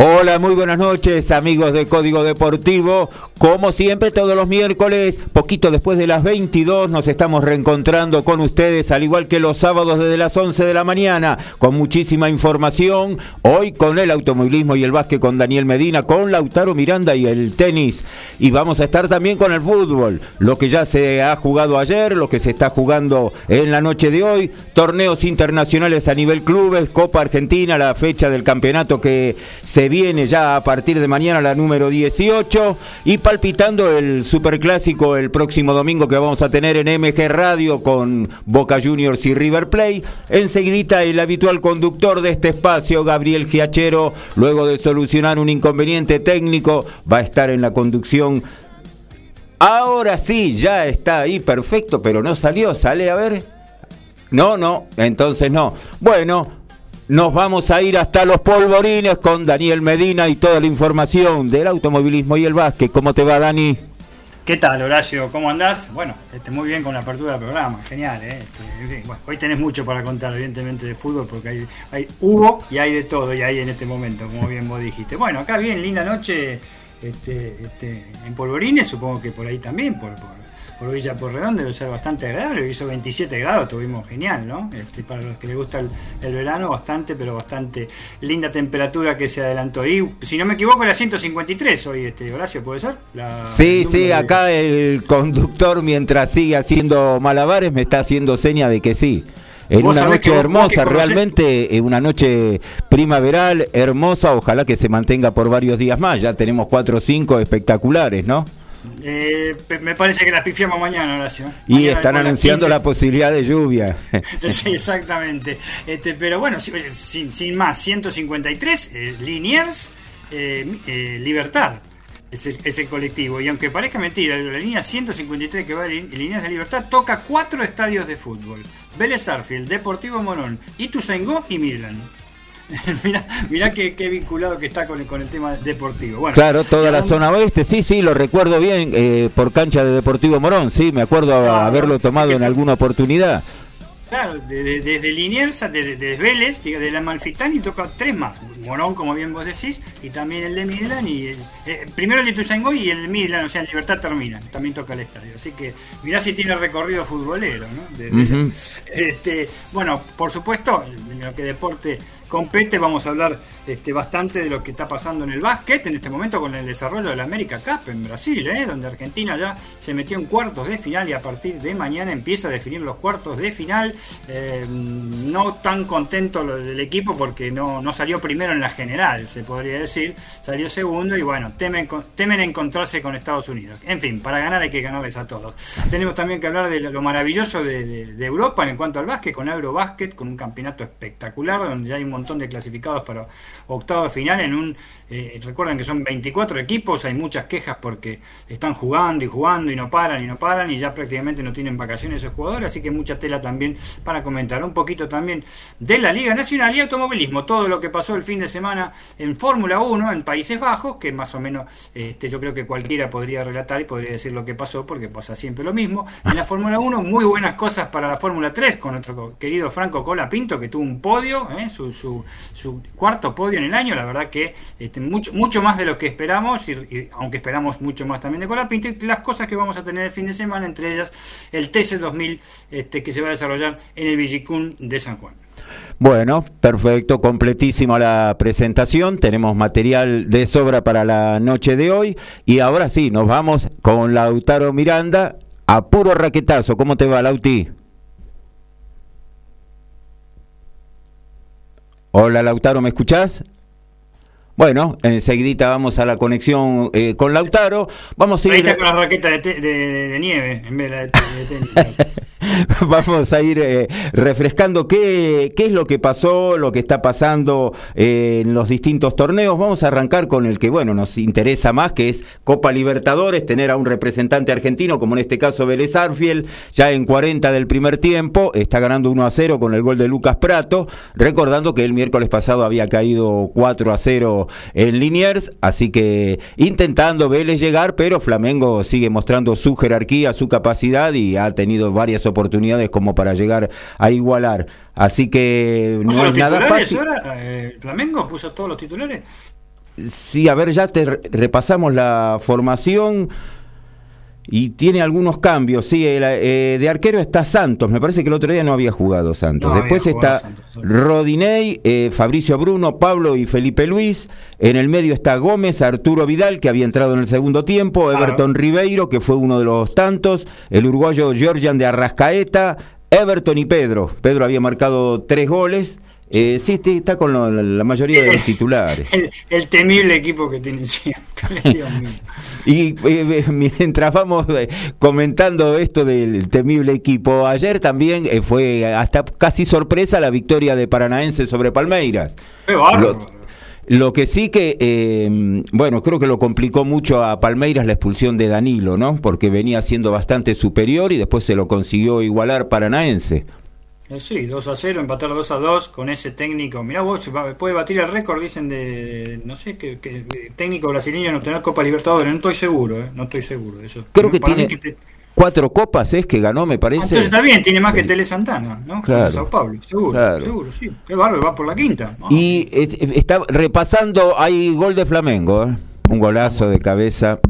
Hola, muy buenas noches amigos de Código Deportivo. Como siempre, todos los miércoles, poquito después de las 22, nos estamos reencontrando con ustedes, al igual que los sábados desde las 11 de la mañana, con muchísima información. Hoy con el automovilismo y el básquet con Daniel Medina, con Lautaro Miranda y el tenis. Y vamos a estar también con el fútbol, lo que ya se ha jugado ayer, lo que se está jugando en la noche de hoy, torneos internacionales a nivel clubes, Copa Argentina, la fecha del campeonato que se viene ya a partir de mañana, la número 18. Y palpitando el superclásico el próximo domingo que vamos a tener en MG Radio con Boca Juniors y River Play. Enseguidita el habitual conductor de este espacio, Gabriel Giachero, luego de solucionar un inconveniente técnico, va a estar en la conducción. Ahora sí, ya está ahí, perfecto, pero no salió, sale a ver. No, no, entonces no. Bueno, nos vamos a ir hasta los polvorines con Daniel Medina y toda la información del automovilismo y el básquet. ¿Cómo te va, Dani? ¿Qué tal, Horacio? ¿Cómo andás? Bueno, este, muy bien con la apertura del programa, genial. ¿eh? Este, hoy tenés mucho para contar, evidentemente, de fútbol, porque hay, hubo y hay de todo, y hay en este momento, como bien vos dijiste. Bueno, acá bien, linda noche este, este, en polvorines, supongo que por ahí también, por Villa Porredón debe ser bastante agradable, hizo 27 grados, tuvimos genial, ¿no? Este, para los que les gusta el, verano, bastante, pero bastante linda temperatura que se adelantó. Y si no me equivoco, era 153 hoy, este, Horacio, ¿puede ser? sí, sí, acá el conductor mientras sigue haciendo malabares me está haciendo seña de que sí. En una noche hermosa, realmente en una noche primaveral, hermosa, ojalá que se mantenga por varios días más. Ya tenemos cuatro o cinco espectaculares, ¿no? Eh, me parece que las pifiamos mañana, Horacio. Y están anunciando la posibilidad de lluvia. sí, exactamente. Este, pero bueno, sin, más, 153, eh, Liniers, eh, eh, Libertad. Es el, colectivo. Y aunque parezca mentira, la línea 153 que va en Líneas de Libertad toca cuatro estadios de fútbol. Vélez Arfield, Deportivo Morón, Ituzaingó y Midland. mirá, qué, vinculado que está con el, con el tema deportivo. Bueno, claro, toda la zona oeste, sí, sí, lo recuerdo bien eh, por cancha de Deportivo Morón, sí, me acuerdo haberlo tomado en alguna oportunidad. Claro, desde, Liniers, desde, Vélez, de la Malfitani toca tres más. Morón, como bien vos decís, y también el de Midland. y el, eh, Primero el de Tuzangó y el de Midland, o sea, en Libertad termina. También toca el estadio. Así que mirá si tiene recorrido futbolero, ¿no? este, bueno, por supuesto, en lo que deporte compete. Vamos a hablar este, bastante de lo que está pasando en el básquet en este momento con el desarrollo de la América Cup en Brasil, ¿eh? donde Argentina ya se metió en cuartos de final y a partir de mañana empieza a definir los cuartos de final. Eh, no tan contento del equipo porque no, salió primero en la general, se podría decir, salió segundo y bueno, temen, temen encontrarse con Estados Unidos. En fin, para ganar hay que ganarles a todos. Tenemos también que hablar de lo maravilloso de, Europa en cuanto al básquet, con Eurobásquet, con un campeonato espectacular donde ya hay un montón de clasificados para octavo de final en un eh, recuerden que son 24 equipos, hay muchas quejas porque están jugando y jugando y no paran y no paran y ya prácticamente no tienen vacaciones esos jugadores, así que mucha tela también para comentar. Un poquito también de la Liga Nacional y Automovilismo, todo lo que pasó el fin de semana en Fórmula 1 en Países Bajos, que más o menos este, yo creo que cualquiera podría relatar y podría decir lo que pasó porque pasa siempre lo mismo. En la Fórmula 1 muy buenas cosas para la Fórmula 3 con nuestro querido Franco Cola Pinto que tuvo un podio, ¿eh? su, su, su cuarto podio en el año, la verdad que este, mucho, mucho más de lo que esperamos, y, aunque esperamos mucho más también de Colapinto, las cosas que vamos a tener el fin de semana, entre ellas el TC2000 este, que se va a desarrollar en el Villicún de San Juan. Bueno, perfecto, completísima la presentación, tenemos material de sobra para la noche de hoy y ahora sí, nos vamos con Lautaro Miranda a puro raquetazo. ¿Cómo te va, Lauti? Hola, Lautaro, ¿me escuchás? Bueno, enseguida vamos a la conexión eh, con Lautaro. Vamos a ir. Ahí está con la raqueta de, nieve en vez de, de tenis. vamos a ir eh, refrescando qué, qué, es lo que pasó, lo que está pasando eh, en los distintos torneos. Vamos a arrancar con el que, bueno, nos interesa más, que es Copa Libertadores, tener a un representante argentino, como en este caso Vélez Arfiel, ya en 40 del primer tiempo, está ganando 1 a 0 con el gol de Lucas Prato, recordando que el miércoles pasado había caído 4 a 0 en Liniers, así que intentando Vélez llegar, pero Flamengo sigue mostrando su jerarquía, su capacidad y ha tenido varias oportunidades como para llegar a igualar. Así que no es nada fácil. Eh, ¿Flamengo puso todos los titulares? Sí, a ver, ya te repasamos la formación y tiene algunos cambios. Sí, eh, de arquero está Santos. Me parece que el otro día no había jugado Santos. Después está Rodinei, eh, Fabricio Bruno, Pablo y Felipe Luis. En el medio está Gómez, Arturo Vidal, que había entrado en el segundo tiempo. Everton Ribeiro, que fue uno de los tantos. El uruguayo Georgian de Arrascaeta. Everton y Pedro. Pedro había marcado tres goles. Eh, sí, está con la mayoría de los titulares. El, temible equipo que tiene siempre. y eh, mientras vamos eh, comentando esto del temible equipo, ayer también eh, fue hasta casi sorpresa la victoria de Paranaense sobre Palmeiras. lo, que sí que, bueno, creo que lo complicó mucho a Palmeiras la expulsión de Danilo, ¿no? Porque venía siendo bastante superior y después se lo consiguió igualar Paranaense. Eh, sí, 2 a 0, empatar 2 a 2 con ese técnico. Mirá vos, puede batir el récord, dicen de, no sé, que, técnico brasileño no tener Copa Libertadores. No estoy seguro, eh, no estoy seguro de eso. Creo que tiene cuatro copas, es que ganó, me parece. Entonces está bien, tiene más que Tele Santana, ¿no? Claro. Sao Paulo, seguro, seguro, sí. Qué bárbaro, va por la quinta. Y está repasando, hay gol de Flamengo, ¿eh? un golazo de cabeza.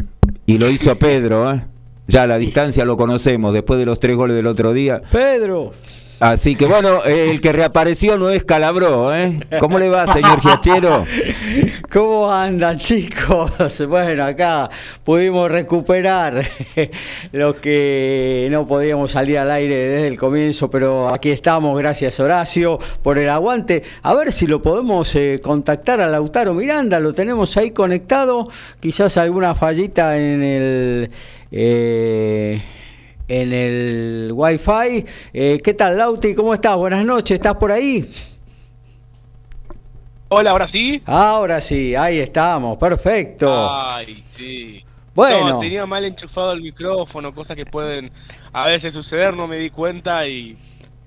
Y lo hizo Pedro, ¿eh? Ya a la distancia lo conocemos, después de los tres goles del otro día. Pedro. Así que bueno, el que reapareció no es Calabró, ¿eh? ¿Cómo le va, señor Giachero? ¿Cómo andan, chicos? Bueno, acá pudimos recuperar lo que no podíamos salir al aire desde el comienzo, pero aquí estamos, gracias Horacio por el aguante. A ver si lo podemos eh, contactar a Lautaro Miranda, lo tenemos ahí conectado, quizás alguna fallita en el... Eh, en el Wi-Fi. Eh, ¿Qué tal, Lauti? ¿Cómo estás? Buenas noches, ¿estás por ahí? Hola, ¿ahora sí? Ahora sí, ahí estamos, perfecto. Ay, sí. Bueno. tenía mal enchufado el micrófono, cosas que pueden a veces suceder, no me di cuenta y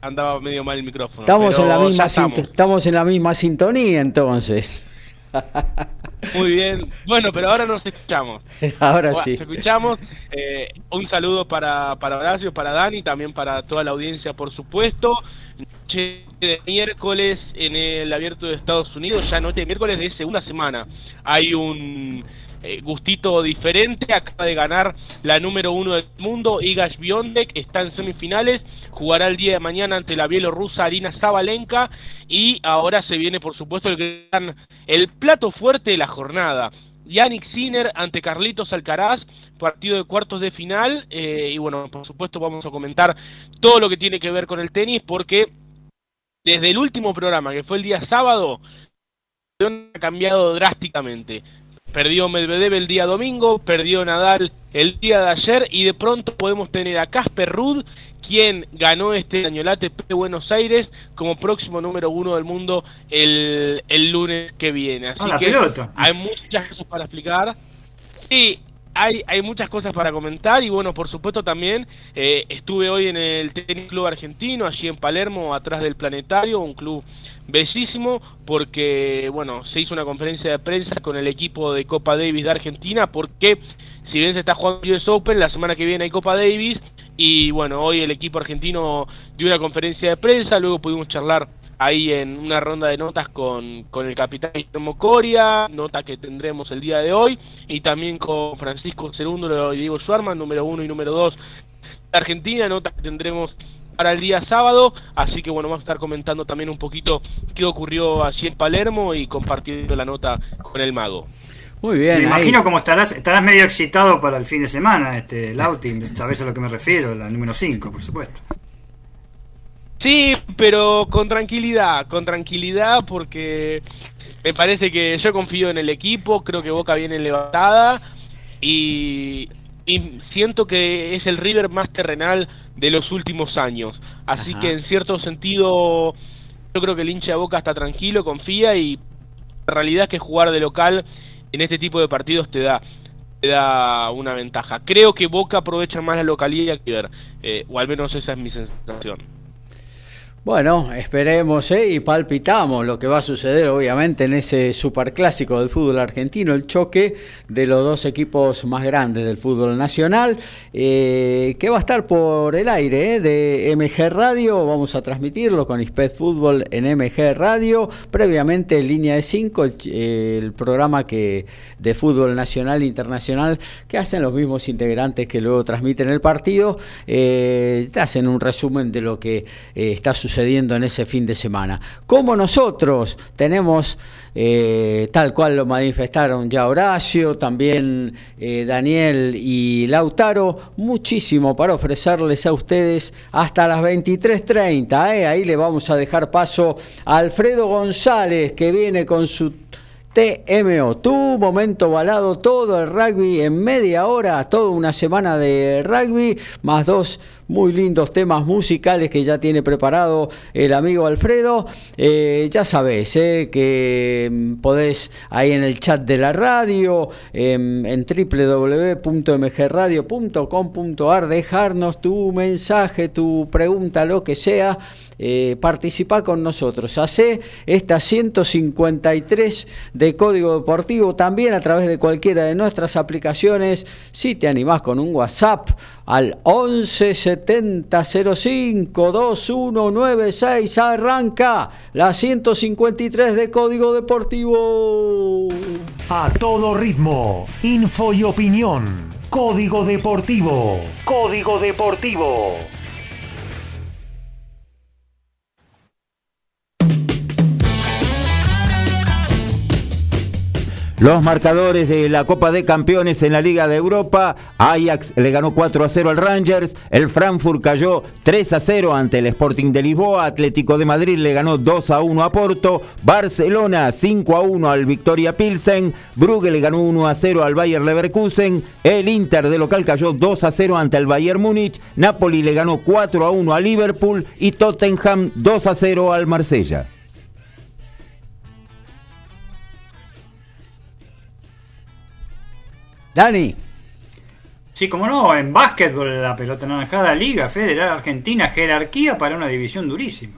andaba medio mal el micrófono. Estamos, en la, misma estamos en la misma sintonía entonces. Muy bien. Bueno, pero ahora nos escuchamos. Ahora sí. Nos escuchamos. Eh, un saludo para, para Horacio, para Dani, también para toda la audiencia, por supuesto. Noche de miércoles en el abierto de Estados Unidos, ya noche de miércoles de segunda semana. Hay un eh, gustito diferente. Acaba de ganar la número uno del mundo, Igash Biondek, está en semifinales, jugará el día de mañana ante la bielorrusa Arina Zabalenka y ahora se viene por supuesto el gran, el plato fuerte de la jornada. Yannick Sinner ante Carlitos Alcaraz, partido de cuartos de final. Eh, y bueno, por supuesto vamos a comentar todo lo que tiene que ver con el tenis porque desde el último programa, que fue el día sábado, ha cambiado drásticamente. Perdió Medvedev el día domingo, perdió Nadal el día de ayer y de pronto podemos tener a Casper Ruud, quien ganó este año el ATP de Buenos Aires como próximo número uno del mundo el, el lunes que viene. Así que hay muchas cosas para explicar. Sí, hay, hay muchas cosas para comentar y bueno, por supuesto también eh, estuve hoy en el Tenis Club Argentino, allí en Palermo, atrás del Planetario, un club bellísimo porque bueno, se hizo una conferencia de prensa con el equipo de Copa Davis de Argentina porque si bien se está jugando el US Open, la semana que viene hay Copa Davis y bueno, hoy el equipo argentino dio una conferencia de prensa, luego pudimos charlar ahí en una ronda de notas con, con el capitán Guillermo Coria, nota que tendremos el día de hoy, y también con Francisco Cerúndolo y Diego Schwarman, número uno y número dos de Argentina, nota que tendremos para el día sábado, así que bueno, vamos a estar comentando también un poquito qué ocurrió allí en Palermo y compartiendo la nota con el mago. Muy bien. Me imagino cómo estarás, estarás medio excitado para el fin de semana, este Lauti, sabes a lo que me refiero, la número 5, por supuesto. Sí, pero con tranquilidad, con tranquilidad porque me parece que yo confío en el equipo, creo que Boca viene levantada y, y siento que es el River más terrenal de los últimos años. Así Ajá. que en cierto sentido yo creo que el hincha de Boca está tranquilo, confía y la realidad es que jugar de local en este tipo de partidos te da te da una ventaja. Creo que Boca aprovecha más la localidad que River, eh, o al menos esa es mi sensación. Bueno, esperemos ¿eh? y palpitamos lo que va a suceder obviamente en ese superclásico del fútbol argentino, el choque de los dos equipos más grandes del fútbol nacional, eh, que va a estar por el aire ¿eh? de MG Radio, vamos a transmitirlo con ISPED Fútbol en MG Radio, previamente en línea de 5, el, el programa que de fútbol nacional e internacional que hacen los mismos integrantes que luego transmiten el partido, hacen un resumen de lo que está sucediendo en ese fin de semana. Como nosotros tenemos, eh, tal cual lo manifestaron ya Horacio, también eh, Daniel y Lautaro, muchísimo para ofrecerles a ustedes hasta las 23.30. ¿eh? Ahí le vamos a dejar paso a Alfredo González, que viene con su TMO, tu momento balado, todo el rugby en media hora, toda una semana de rugby, más dos muy lindos temas musicales que ya tiene preparado el amigo Alfredo. Eh, ya sabés eh, que mm, podés ahí en el chat de la radio, em, en www.mgradio.com.ar, dejarnos tu mensaje, tu pregunta, lo que sea. Eh, participa con nosotros. Hace esta 153 de Código Deportivo también a través de cualquiera de nuestras aplicaciones. Si te animás con un WhatsApp al 11 70 05 2196 arranca la 153 de Código Deportivo. A todo ritmo, info y opinión. Código Deportivo. Código Deportivo. Los marcadores de la Copa de Campeones en la Liga de Europa. Ajax le ganó 4 a 0 al Rangers. El Frankfurt cayó 3 a 0 ante el Sporting de Lisboa. Atlético de Madrid le ganó 2 a 1 a Porto. Barcelona 5 a 1 al Victoria Pilsen. Brugge le ganó 1 a 0 al Bayer Leverkusen. El Inter de local cayó 2 a 0 ante el Bayern Múnich. Napoli le ganó 4 a 1 a Liverpool. Y Tottenham 2 a 0 al Marsella. Dani. Sí, como no, en básquetbol la pelota naranjada Liga Federal Argentina, jerarquía para una división durísima.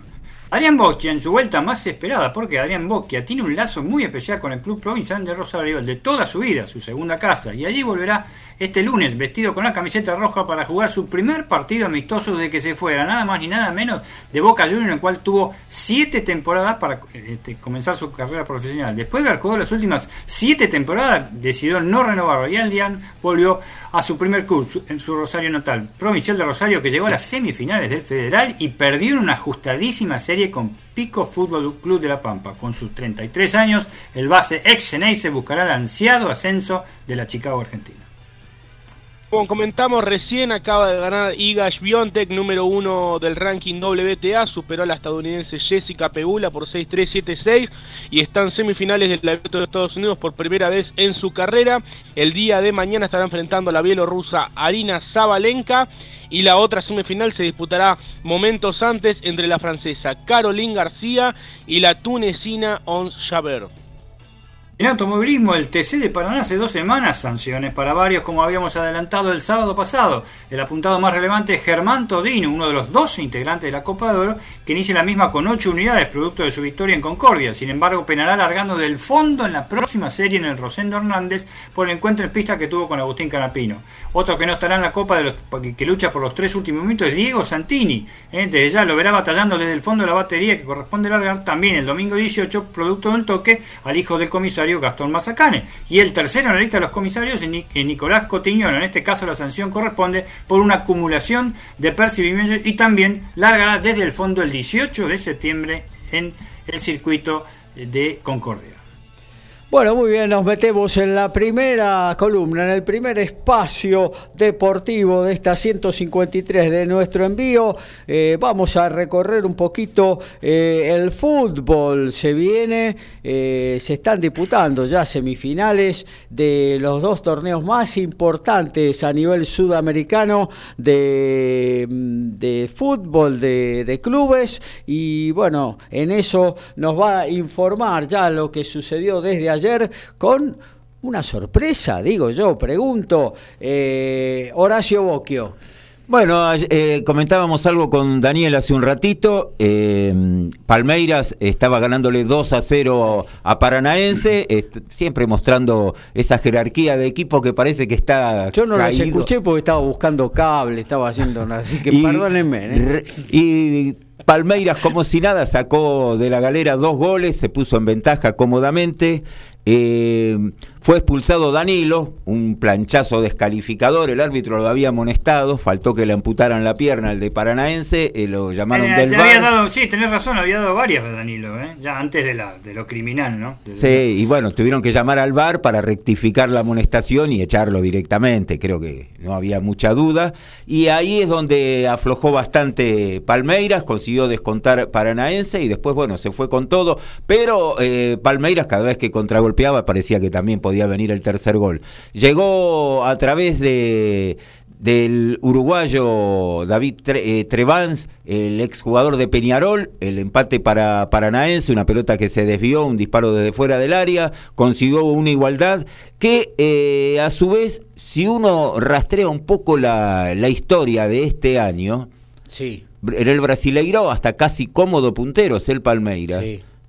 Adrián Bocchia en su vuelta más esperada, porque Adrián Bocchia tiene un lazo muy especial con el club provincial de Rosario, de toda su vida, su segunda casa, y allí volverá este lunes vestido con la camiseta roja para jugar su primer partido amistoso desde que se fuera, nada más ni nada menos de Boca Juniors, en el cual tuvo siete temporadas para este, comenzar su carrera profesional. Después de haber jugado las últimas siete temporadas, decidió no renovarlo y Adrián volvió a su primer club en su Rosario natal, Provincial de Rosario, que llegó a las semifinales del Federal y perdió en una ajustadísima serie con Pico Fútbol Club de La Pampa. Con sus 33 años, el base ex se buscará el ansiado ascenso de la Chicago Argentina. Como comentamos recién, acaba de ganar Iga Świątek, número uno del ranking WTA, superó a la estadounidense Jessica Pegula por 6-3-7-6 y está en semifinales del Abierto de Estados Unidos por primera vez en su carrera. El día de mañana estará enfrentando a la bielorrusa Arina Zabalenka y la otra semifinal se disputará momentos antes entre la francesa Caroline García y la tunecina Ons Jabeur. En automovilismo, el TC de Paraná hace dos semanas, sanciones para varios, como habíamos adelantado el sábado pasado. El apuntado más relevante es Germán Todino, uno de los 12 integrantes de la Copa de Oro, que inicia la misma con 8 unidades, producto de su victoria en Concordia. Sin embargo, penará largando del fondo en la próxima serie en el Rosendo Hernández por el encuentro en pista que tuvo con Agustín Canapino. Otro que no estará en la Copa de los, que lucha por los tres últimos minutos es Diego Santini. ¿eh? Desde ya lo verá batallando desde el fondo de la batería que corresponde largar también el domingo 18, producto del toque al hijo del comisario Gastón Mazacane. Y el tercero en la lista de los comisarios es Nicolás Cotiñón. En este caso la sanción corresponde por una acumulación de percibimientos y también largará desde el fondo el 18 de septiembre en el circuito de Concordia. Bueno, muy bien, nos metemos en la primera columna, en el primer espacio deportivo de esta 153 de nuestro envío. Eh, vamos a recorrer un poquito eh, el fútbol. Se viene, eh, se están disputando ya semifinales de los dos torneos más importantes a nivel sudamericano de, de fútbol, de, de clubes. Y bueno, en eso nos va a informar ya lo que sucedió desde ayer con una sorpresa, digo yo, pregunto, eh, Horacio Bocchio. Bueno, eh, comentábamos algo con Daniel hace un ratito. Eh, Palmeiras estaba ganándole 2 a 0 a Paranaense, siempre mostrando esa jerarquía de equipo que parece que está. Yo no las escuché porque estaba buscando cable, estaba haciendo nada, así que perdónenme. Y Palmeiras, como si nada, sacó de la galera dos goles, se puso en ventaja cómodamente. Eh, fue expulsado Danilo, un planchazo descalificador, el árbitro lo había amonestado, faltó que le amputaran la pierna al de Paranaense, eh, lo llamaron eh, del había dado, Sí, tenés razón, había dado varias de Danilo, ¿eh? ya antes de, la, de lo criminal, ¿no? sí, y bueno, tuvieron que llamar al VAR para rectificar la amonestación y echarlo directamente, creo que no había mucha duda, y ahí es donde aflojó bastante Palmeiras, consiguió descontar Paranaense y después, bueno, se fue con todo, pero eh, Palmeiras cada vez que parecía que también podía venir el tercer gol. Llegó a través de del uruguayo David eh, Trevans, el exjugador de Peñarol, el empate para Paranaense, una pelota que se desvió, un disparo desde fuera del área, consiguió una igualdad que eh, a su vez, si uno rastrea un poco la, la historia de este año, sí. en el Brasileiro hasta casi cómodo puntero es el Palmeiras,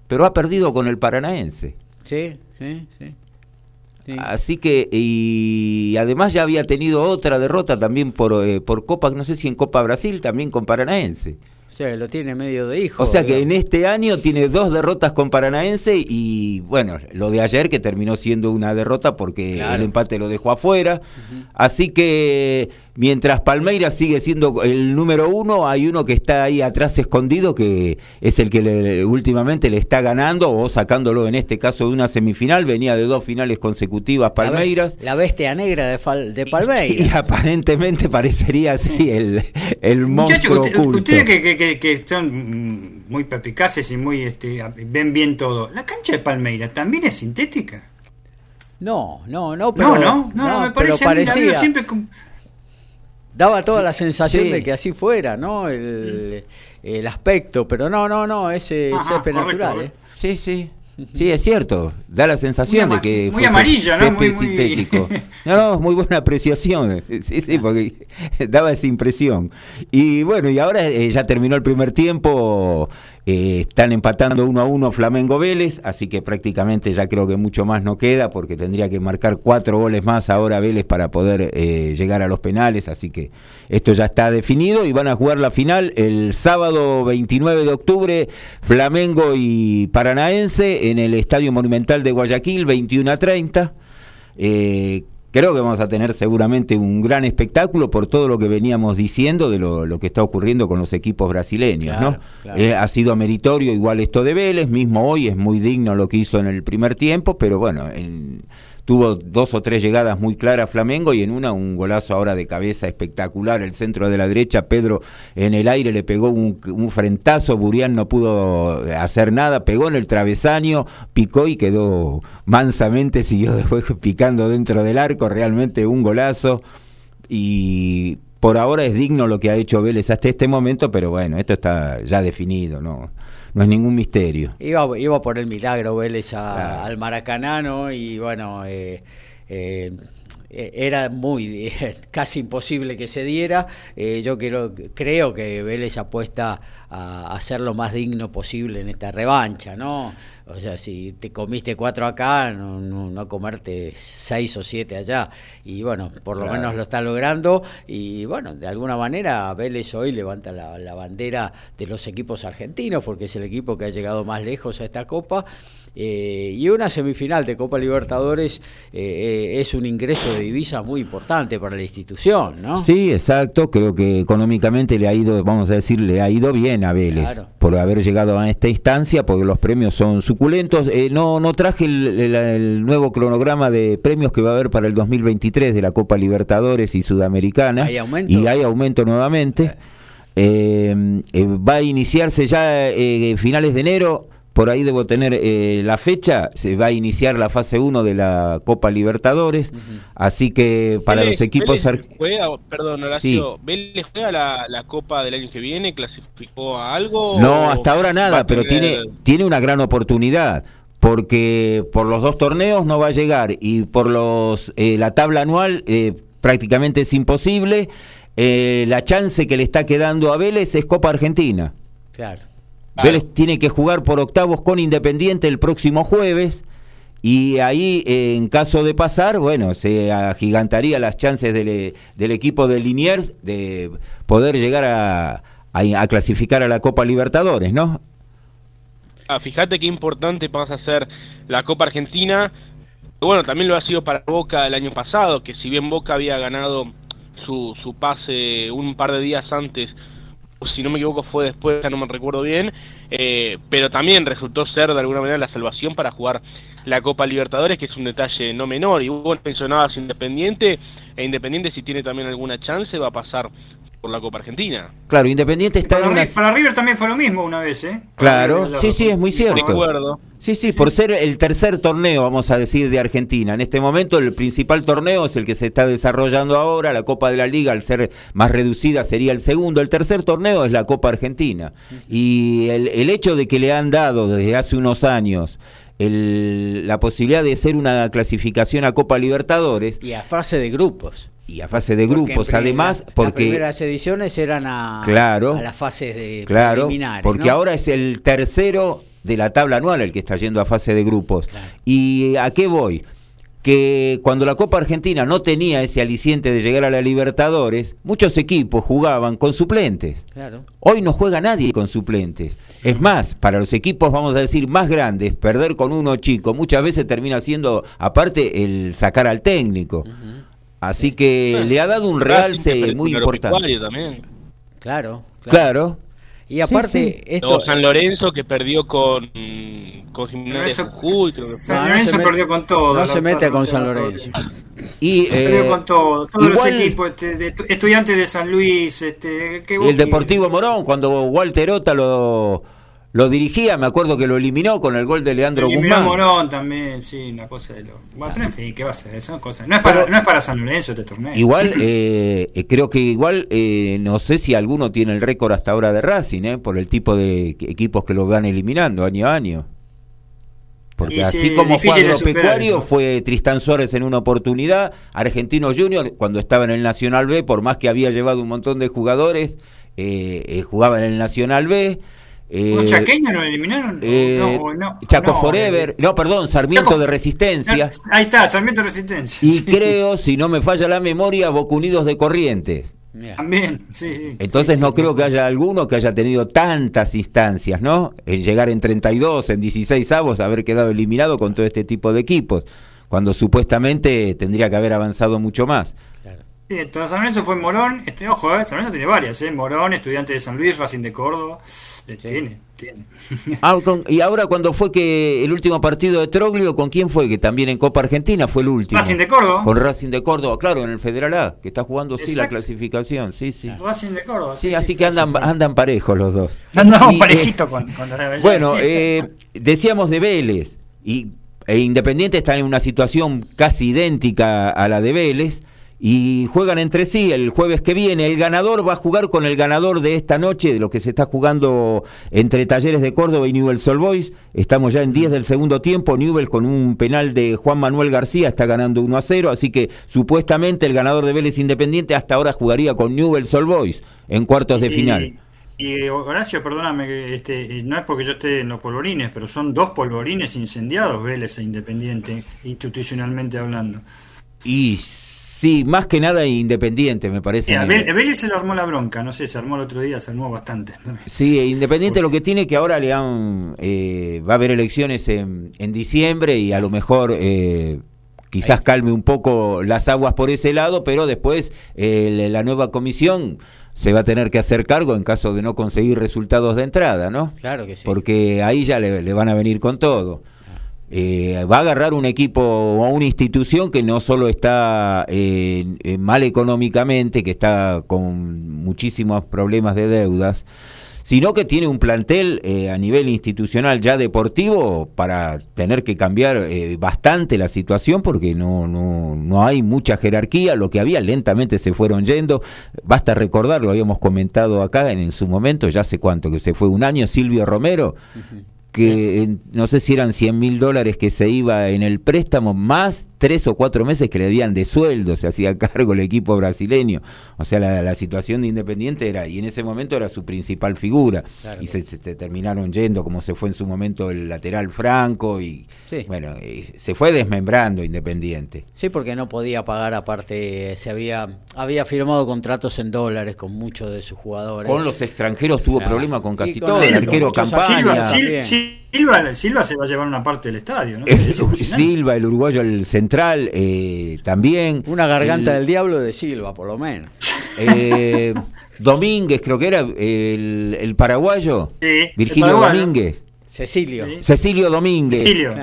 pero ha perdido con el Paranaense. Sí, sí, sí. Así que, y además ya había tenido otra derrota también por, eh, por Copa, no sé si en Copa Brasil, también con Paranaense. O sea, lo tiene medio de hijo. O sea que en este año tiene dos derrotas con Paranaense y bueno, lo de ayer que terminó siendo una derrota porque el empate lo dejó afuera. Así que mientras Palmeiras sigue siendo el número uno, hay uno que está ahí atrás escondido que es el que últimamente le está ganando o sacándolo en este caso de una semifinal. Venía de dos finales consecutivas Palmeiras. La, bestia negra de, de Palmeiras. Y, aparentemente parecería así el, el monstruo oculto. Ustedes que, que, son muy perpicaces y muy este, ven bien todo. ¿La cancha de Palmeiras también es sintética? No, no, no, pero, no, no, no, me parece, parecía. siempre daba toda la sensación de que así fuera, ¿no? El, el, aspecto, pero no, no, no, ese césped natural. ¿eh? Sí, sí. Sí, es cierto. Da la sensación de que. Muy amarilla, ¿no? Muy, sintético. No, no, muy buena apreciación. Sí, sí, porque daba esa impresión. Y bueno, y ahora eh, ya terminó el primer tiempo. Eh, están empatando uno a uno Flamengo Vélez, así que prácticamente ya creo que mucho más no queda porque tendría que marcar cuatro goles más ahora Vélez para poder eh, llegar a los penales, así que esto ya está definido y van a jugar la final el sábado 29 de octubre Flamengo y Paranaense en el Estadio Monumental de Guayaquil 21 a 30. Eh, creo que vamos a tener seguramente un gran espectáculo por todo lo que veníamos diciendo de lo, que está ocurriendo con los equipos brasileños. ¿no? Eh, ha sido meritorio igual esto de Vélez, mismo hoy es muy digno lo que hizo en el primer tiempo, pero bueno, en tuvo dos o tres llegadas muy claras Flamengo y en una un golazo ahora de cabeza espectacular, el centro de la derecha, Pedro en el aire le pegó un, frentazo, Burián no pudo hacer nada, pegó en el travesaño, picó y quedó mansamente, siguió después picando dentro del arco, realmente un golazo y por ahora es digno lo que ha hecho Vélez hasta este momento, pero bueno, esto está ya definido, no, no es ningún misterio. Iba, iba por el milagro Vélez al Maracaná, Y bueno, eh, eh, era muy casi imposible que se diera. Eh, yo quiero, creo que Vélez apuesta a, hacer lo más digno posible en esta revancha, ¿no? O sea, si te comiste cuatro acá, no, no, comerte seis o siete allá. Y bueno, por lo menos lo está logrando. Y bueno, de alguna manera Vélez hoy levanta la, la bandera de los equipos argentinos, porque es el equipo que ha llegado más lejos a esta copa. Eh, y una semifinal de Copa Libertadores eh, eh, es un ingreso de divisas muy importante para la institución, ¿no? Sí, exacto. Creo que económicamente le ha ido, vamos a decir, le ha ido bien a Vélez por haber llegado a esta instancia, porque los premios son suculentos. no, no traje el, nuevo cronograma de premios que va a haber para el 2023 de la Copa Libertadores y Sudamericana. ¿Hay aumento? Y hay aumento nuevamente. va a iniciarse ya finales de enero por ahí debo tener eh, la fecha, se va a iniciar la fase 1 de la Copa Libertadores, así que para los equipos... juega, perdón, Horacio, ¿Vélez juega la, Copa del año que viene? ¿Clasificó a algo? No, hasta ahora nada, pero tiene, tiene una gran oportunidad, porque por los dos torneos no va a llegar y por los eh, la tabla anual eh, prácticamente es imposible. la chance que le está quedando a Vélez es Copa Argentina. Claro. Vélez tiene que jugar por octavos con Independiente el próximo jueves. Y ahí, eh, en caso de pasar, bueno, se agigantaría las chances del, del equipo de Liniers de poder llegar a, a, clasificar a la Copa Libertadores, ¿no? Ah, fíjate qué importante pasa a ser la Copa Argentina. Bueno, también lo ha sido para Boca el año pasado, que si bien Boca había ganado su, su pase un par de días antes si no me equivoco fue después, ya no me recuerdo bien, eh, pero también resultó ser de alguna manera la salvación para jugar la Copa Libertadores, que es un detalle no menor. Y vos mencionabas Independiente, e Independiente si tiene también alguna chance va a pasar por la Copa Argentina. Claro, Independiente está para, en para River también fue lo mismo una vez, ¿eh? Claro, sí, sí, es muy cierto. Recuerdo. Sí, sí, por ser el tercer torneo, vamos a decir, de Argentina. En este momento el principal torneo es el que se está desarrollando ahora, la Copa de la Liga, al ser más reducida, sería el segundo. El tercer torneo es la Copa Argentina. Y el, el hecho de que le han dado desde hace unos años el, la posibilidad de ser una clasificación a Copa Libertadores. Y a fase de grupos y a fase de grupos además porque las primeras ediciones eran a, claro, a las fases de claro porque ahora es el tercero de la tabla anual el que está yendo a fase de grupos y a qué voy que cuando la Copa Argentina no tenía ese aliciente de llegar a la Libertadores, muchos equipos jugaban con suplentes. Claro. Hoy no juega nadie con suplentes. Es más, para los equipos, vamos a decir, más grandes, perder con uno chico muchas veces termina siendo, aparte, el sacar al técnico. Así que le ha dado un realce muy importante. También. Claro, claro. Y aparte, esto. San Lorenzo que perdió con, con Gimnasia Jujuy, creo que San Lorenzo perdió con todo. No se mete con San Lorenzo. Y, perdió eh, con todo. Todos los equipos, este, estudiantes de San Luis, este, el Deportivo Morón, cuando Walter Ota lo lo dirigía, me acuerdo que lo eliminó con el gol de Leandro eliminó Guzmán. Morón también, sí, una cosa de lo. Bueno, en fin, ¿qué va a ser? Son cosas. No es para, no es para San Lorenzo este torneo. Igual, eh, eh, creo que igual, eh, no sé si alguno tiene el récord hasta ahora de Racing, eh, por el tipo de equipos que lo van eliminando año a año. Porque así como fue agropecuario, fue Tristán Suárez en una oportunidad, Argentino Junior, cuando estaba en el Nacional B, por más que había llevado un montón de jugadores, jugaba en el Nacional B. Eh, ¿Los chaqueños lo eliminaron? Eh, no, Chaco Forever, no, perdón, Sarmiento de Resistencia. ahí está, Sarmiento de Resistencia. Y creo, si no me falla la memoria, Bocunidos de Corrientes. También, sí. Entonces no creo que haya alguno que haya tenido tantas instancias, ¿no? En llegar en 32, en 16 avos, haber quedado eliminado con todo este tipo de equipos, cuando supuestamente tendría que haber avanzado mucho más. Sí, entonces San Lorenzo fue Morón, este, ojo, eh, San Lorenzo tiene varias, ¿eh? Morón, estudiante de San Luis, Racing de Córdoba. Tiene, tiene. Ah, y ahora cuando fue que el último partido de Troglio, ¿con quién fue? Que también en Copa Argentina fue el último. Racing de Córdoba. Con Racing de Córdoba, claro, en el Federal A, que está jugando sí la clasificación, sí, sí. Racing de Córdoba. Sí, así que andan, andan parejos los dos. Andan parejitos con, con Bueno, eh, decíamos de Vélez, y e Independiente está en una situación casi idéntica a la de Vélez, y juegan entre sí el jueves que viene. El ganador va a jugar con el ganador de esta noche, de lo que se está jugando entre Talleres de Córdoba y Newell's Old Boys. Estamos ya en 10 del segundo tiempo. Newell con un penal de Juan Manuel García está ganando 1 a 0, así que supuestamente el ganador de Vélez Independiente hasta ahora jugaría con Newell's Old Boys en cuartos de final. Y Horacio, perdóname, este, no es porque yo esté en los polvorines, pero son dos polvorines incendiados, Vélez e Independiente, institucionalmente hablando. Y sí, más que nada Independiente, me parece. Vélez se lo armó la bronca, no sé, se armó el otro día, se armó bastante. Sí, Independiente lo que tiene que ahora le han, eh, va a haber elecciones en, en, diciembre y a lo mejor... Eh, quizás calme un poco las aguas por ese lado, pero después eh, la nueva comisión se va a tener que hacer cargo en caso de no conseguir resultados de entrada, ¿no? Claro que sí. Porque ahí ya le, van a venir con todo. Eh, va a agarrar un equipo o una institución que no solo está eh, mal económicamente, que está con muchísimos problemas de deudas, sino que tiene un plantel eh, a nivel institucional ya deportivo para tener que cambiar eh, bastante la situación porque no, no, no hay mucha jerarquía, lo que había lentamente se fueron yendo, basta recordar, lo habíamos comentado acá en, su momento, ya hace cuánto que se fue un año, Silvio Romero, que no sé si eran 100 mil dólares que se iba en el préstamo, más tres o cuatro meses que le dieran de sueldo, se hacía cargo el equipo brasileño. O sea, la, situación de Independiente era, y en ese momento era su principal figura. y se, terminaron yendo, como se fue en su momento el lateral Franco, y bueno, se fue desmembrando Independiente. Sí, porque no podía pagar, aparte, se había, había firmado contratos en dólares con muchos de sus jugadores. Con los extranjeros tuvo problemas con casi todo, el arquero Campaña. Silva, Silva, se va a llevar una parte del estadio, ¿no? Silva, el uruguayo, el central, eh, también. Una garganta del diablo de Silva, por lo menos. Eh, Domínguez, creo que era el, paraguayo. Virgilio Domínguez. Cecilio. Cecilio Domínguez. Cecilio.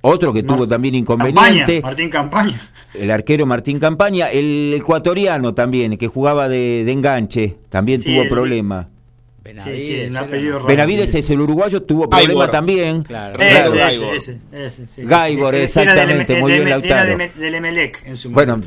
Otro que tuvo también inconveniente. Martín Campaña. El arquero Martín Campaña. El ecuatoriano también, que jugaba de, enganche, también tuvo problemas. Benavides, es el uruguayo, tuvo problema también. Claro. Gaibor, exactamente, muy bien Lautaro. Del Emelec en su bueno,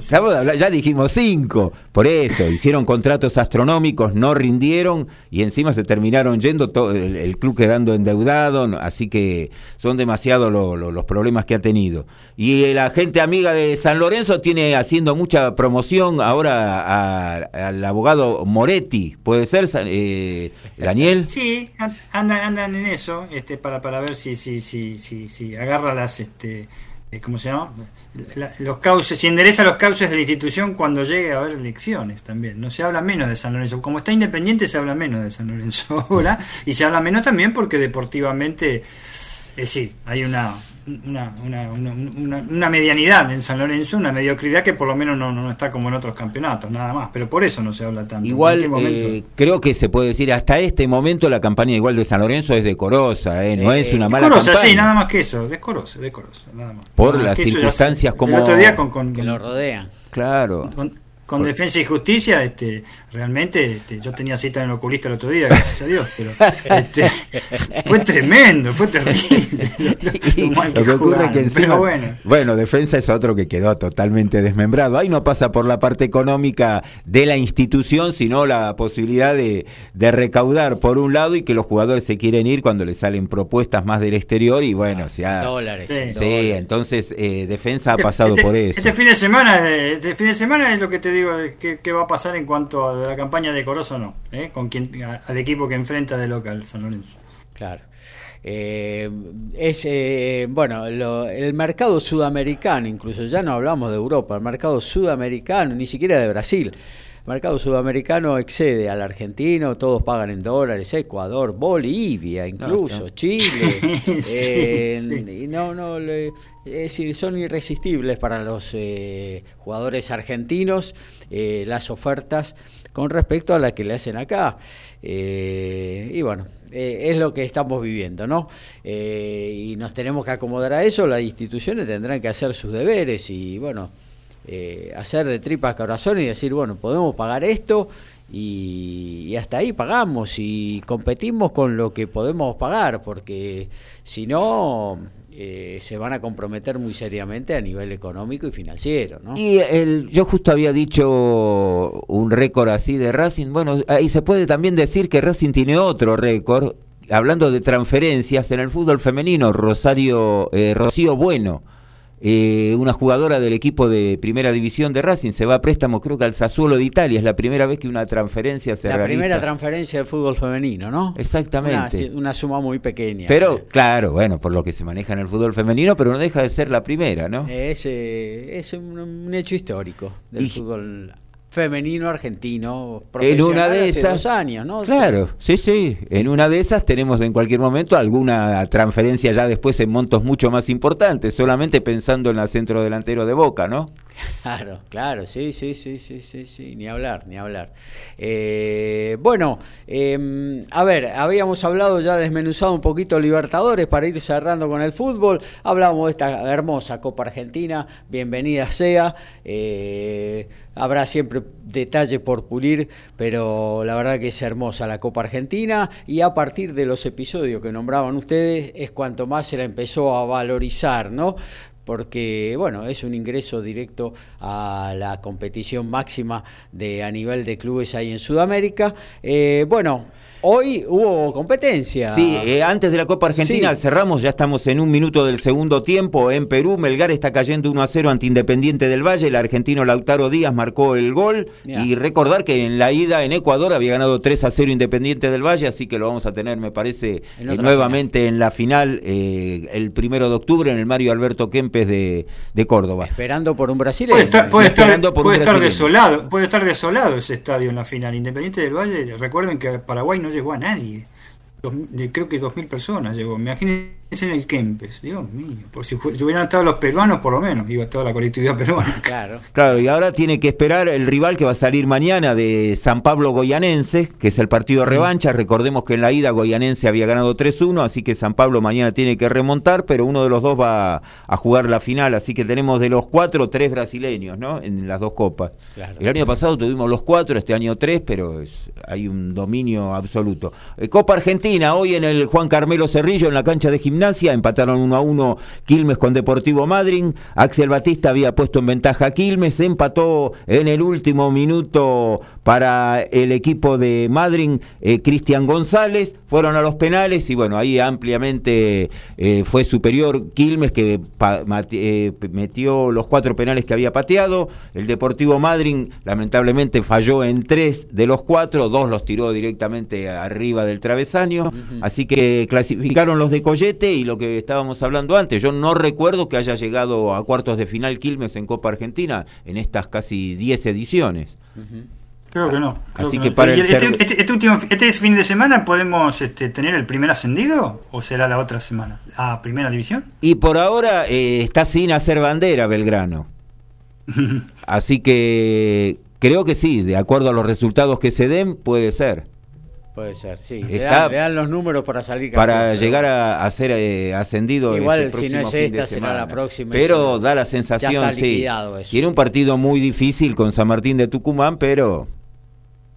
ya dijimos cinco, por eso, hicieron contratos astronómicos, no rindieron y encima se terminaron yendo, todo, el, club quedando endeudado, así que son demasiados los problemas que ha tenido. Y la gente amiga de San Lorenzo tiene haciendo mucha promoción ahora al abogado Moretti, puede ser, eh, Daniel. Sí, andan, andan en eso, este, para, para ver si, si, si, si, si agarra las, este, eh, ¿cómo se llama? los cauces, si endereza los cauces de la institución cuando llegue a haber elecciones también. No se habla menos de San Lorenzo. Como está independiente, se habla menos de San Lorenzo ahora. y se habla menos también porque deportivamente eh, sí, hay una una, una, una, medianidad en San Lorenzo, una mediocridad que por lo menos no, no, está como en otros campeonatos, nada más. Pero por eso no se habla tanto. Igual, eh, creo que se puede decir, hasta este momento la campaña igual de San Lorenzo es decorosa, ¿eh? no es una mala decorosa, sí, nada más que eso, decorosa, decorosa, nada más. Por las circunstancias como... El otro día con, que lo rodean. Claro con Defensa y Justicia, este, realmente, este, yo tenía cita en el oculista el otro día, gracias a Dios, pero este, fue tremendo, fue terrible. Lo, que, ocurre que encima, bueno. bueno, Defensa es otro que quedó totalmente desmembrado. Ahí no pasa por la parte económica de la institución, sino la posibilidad de, de recaudar por un lado y que los jugadores se quieren ir cuando les salen propuestas más del exterior y bueno, ah, dólares. Sí, entonces eh, Defensa ha este, pasado este, por eso. Este fin de semana, este fin de semana es lo que te digo qué, va a pasar en cuanto a la campaña de Corozo no, ¿eh? con quien, al equipo que enfrenta de local San Lorenzo. Claro. Eh, es eh, bueno el mercado sudamericano incluso ya no hablamos de Europa el mercado sudamericano ni siquiera de Brasil el mercado sudamericano excede al argentino, todos pagan en dólares, Ecuador, Bolivia, incluso Chile. Y no, no, es decir, son irresistibles para los eh, jugadores argentinos eh, las ofertas con respecto a las que le hacen acá. Eh, y bueno, es lo que estamos viviendo, ¿no? y nos tenemos que acomodar a eso, las instituciones tendrán que hacer sus deberes y bueno eh, hacer de tripas corazón y decir, bueno, podemos pagar esto y hasta ahí pagamos y competimos con lo que podemos pagar, porque si no eh, se van a comprometer muy seriamente a nivel económico y financiero. ¿no? Y el, yo justo había dicho un récord así de Racing. Bueno, ahí se puede también decir que Racing tiene otro récord. Hablando de transferencias en el fútbol femenino, Rosario eh, Rocío Bueno eh, una jugadora del equipo de primera división de Racing se va a préstamo, creo que al Sassuolo de Italia. Es la primera vez que una transferencia se la realiza. primera transferencia de fútbol femenino, ¿no? Exactamente. Una, una suma muy pequeña. Pero, claro, bueno, por lo que se maneja en el fútbol femenino, pero no deja de ser la primera, ¿no? Es, eh, es un, un hecho histórico del Y- fútbol femenino argentino. En una profesional de hace esas. dos años, ¿no? Claro, sí, sí. En una de esas tenemos en cualquier momento alguna transferencia ya después en montos mucho más importantes, solamente pensando en la centro delantero de Boca, ¿no? Claro, claro, sí, sí, sí, sí, sí, sí, ni hablar, ni hablar. Eh, bueno, eh, a ver, habíamos hablado ya desmenuzado un poquito Libertadores para ir cerrando con el fútbol. Hablábamos de esta hermosa Copa Argentina, bienvenida sea. Eh, habrá siempre detalles por pulir, pero la verdad que es hermosa la Copa Argentina y a partir de los episodios que nombraban ustedes es cuanto más se la empezó a valorizar, ¿no? Porque bueno, es un ingreso directo a la competición máxima de a nivel de clubes ahí en Sudamérica. Eh, bueno, hoy hubo competencia. Sí, eh, antes de la Copa Argentina Sí. cerramos, ya estamos en un minuto del segundo tiempo en Perú. Melgar está cayendo 1 a 0 ante Independiente del Valle. El argentino Lautaro Díaz marcó el gol. Mirá. Y recordar que en la ida en Ecuador había ganado 3 a 0 Independiente del Valle, así que lo vamos a tener, me parece, En eh, nuevamente en la final eh, el primero de octubre en el Mario Alberto Kempes de, de Córdoba. Esperando por un brasileño. Puede estar, puede estar, puede desolado, puede estar desolado ese estadio en la final. Independiente del Valle, recuerden que Paraguay no llegó a nadie. Dos- de- creo que 2.000 personas llegó. Imagínense en el Kempes. Dios mío. Por si, hubieran estado los peruanos, por lo menos. Iba toda la colectividad peruana. Claro. Claro, y ahora tiene que esperar el rival que va a salir mañana de San Pablo Goyanense, que es el partido revancha. Recordemos que en la ida Goyanense había ganado 3-1, así que San Pablo mañana tiene que remontar, pero uno de los dos va a jugar la final. Así que tenemos de los cuatro, tres brasileños, ¿no? En las dos copas. Claro. El año pasado tuvimos los cuatro, este año tres, pero es- hay un dominio absoluto. Eh, Copa Argentina, hoy en el Juan Carmelo Cerrillo, en la cancha de gimnasia, empataron 1 a 1 Quilmes con Deportivo Madryn. Axel Batista había puesto en ventaja a Quilmes, empató en el último minuto para el equipo de Madryn, eh, Cristian González. Fueron a los penales y bueno, ahí ampliamente eh, fue superior Quilmes que eh, metió los cuatro penales que había pateado. El Deportivo Madryn lamentablemente falló en tres de los cuatro, dos los tiró directamente arriba del travesaño. Así que clasificaron los de Collete y lo que estábamos hablando antes, yo no recuerdo que haya llegado a cuartos de final Quilmes en Copa Argentina en estas casi 10 ediciones. Creo que no. creo Así que para ¿Y el este, este- este último, este fin de semana podemos este, tener el primer ascendido o será la otra semana? ¿A primera división? Y por ahora eh, está sin hacer bandera Belgrano. Así que creo que sí, de acuerdo a los resultados que se den, puede ser. Puede ser, sí. Le Está- dan, le dan los números para salir Para campeón, pero llegar a, a ser eh, ascendido Igual, este si no es esta, será la próxima Pero da la ya sensación, está sí. eso. Tiene un partido muy difícil con San Martín de Tucumán, pero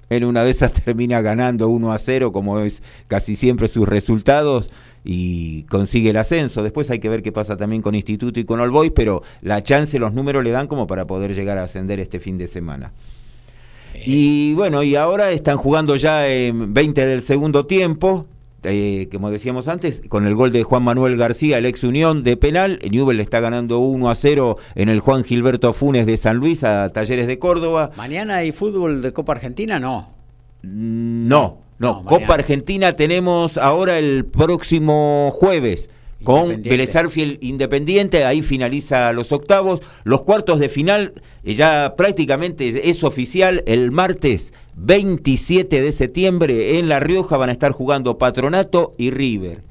en una esas termina ganando 1 a 0, como es casi siempre sus resultados, y consigue el ascenso. Después hay que ver qué pasa también con Instituto y con All Boys, pero la chance, los números le dan como para poder llegar a ascender este fin de semana. Y bueno, y ahora están jugando ya en 20 del segundo tiempo. eh, como decíamos antes, con el gol de Juan Manuel García, el ex Unión de penal, Newell está ganando 1 a 0 en el Juan Gilberto Funes de San Luis a Talleres de Córdoba. ¿Mañana hay fútbol de Copa Argentina? No. Mm, No, no, No, Copa. Argentina tenemos ahora el próximo jueves con Independiente. Vélez Arfiel Independiente, ahí finaliza los octavos, los cuartos de final eh, ya prácticamente es, oficial el martes 27 de septiembre en La Rioja van a estar jugando Patronato y River.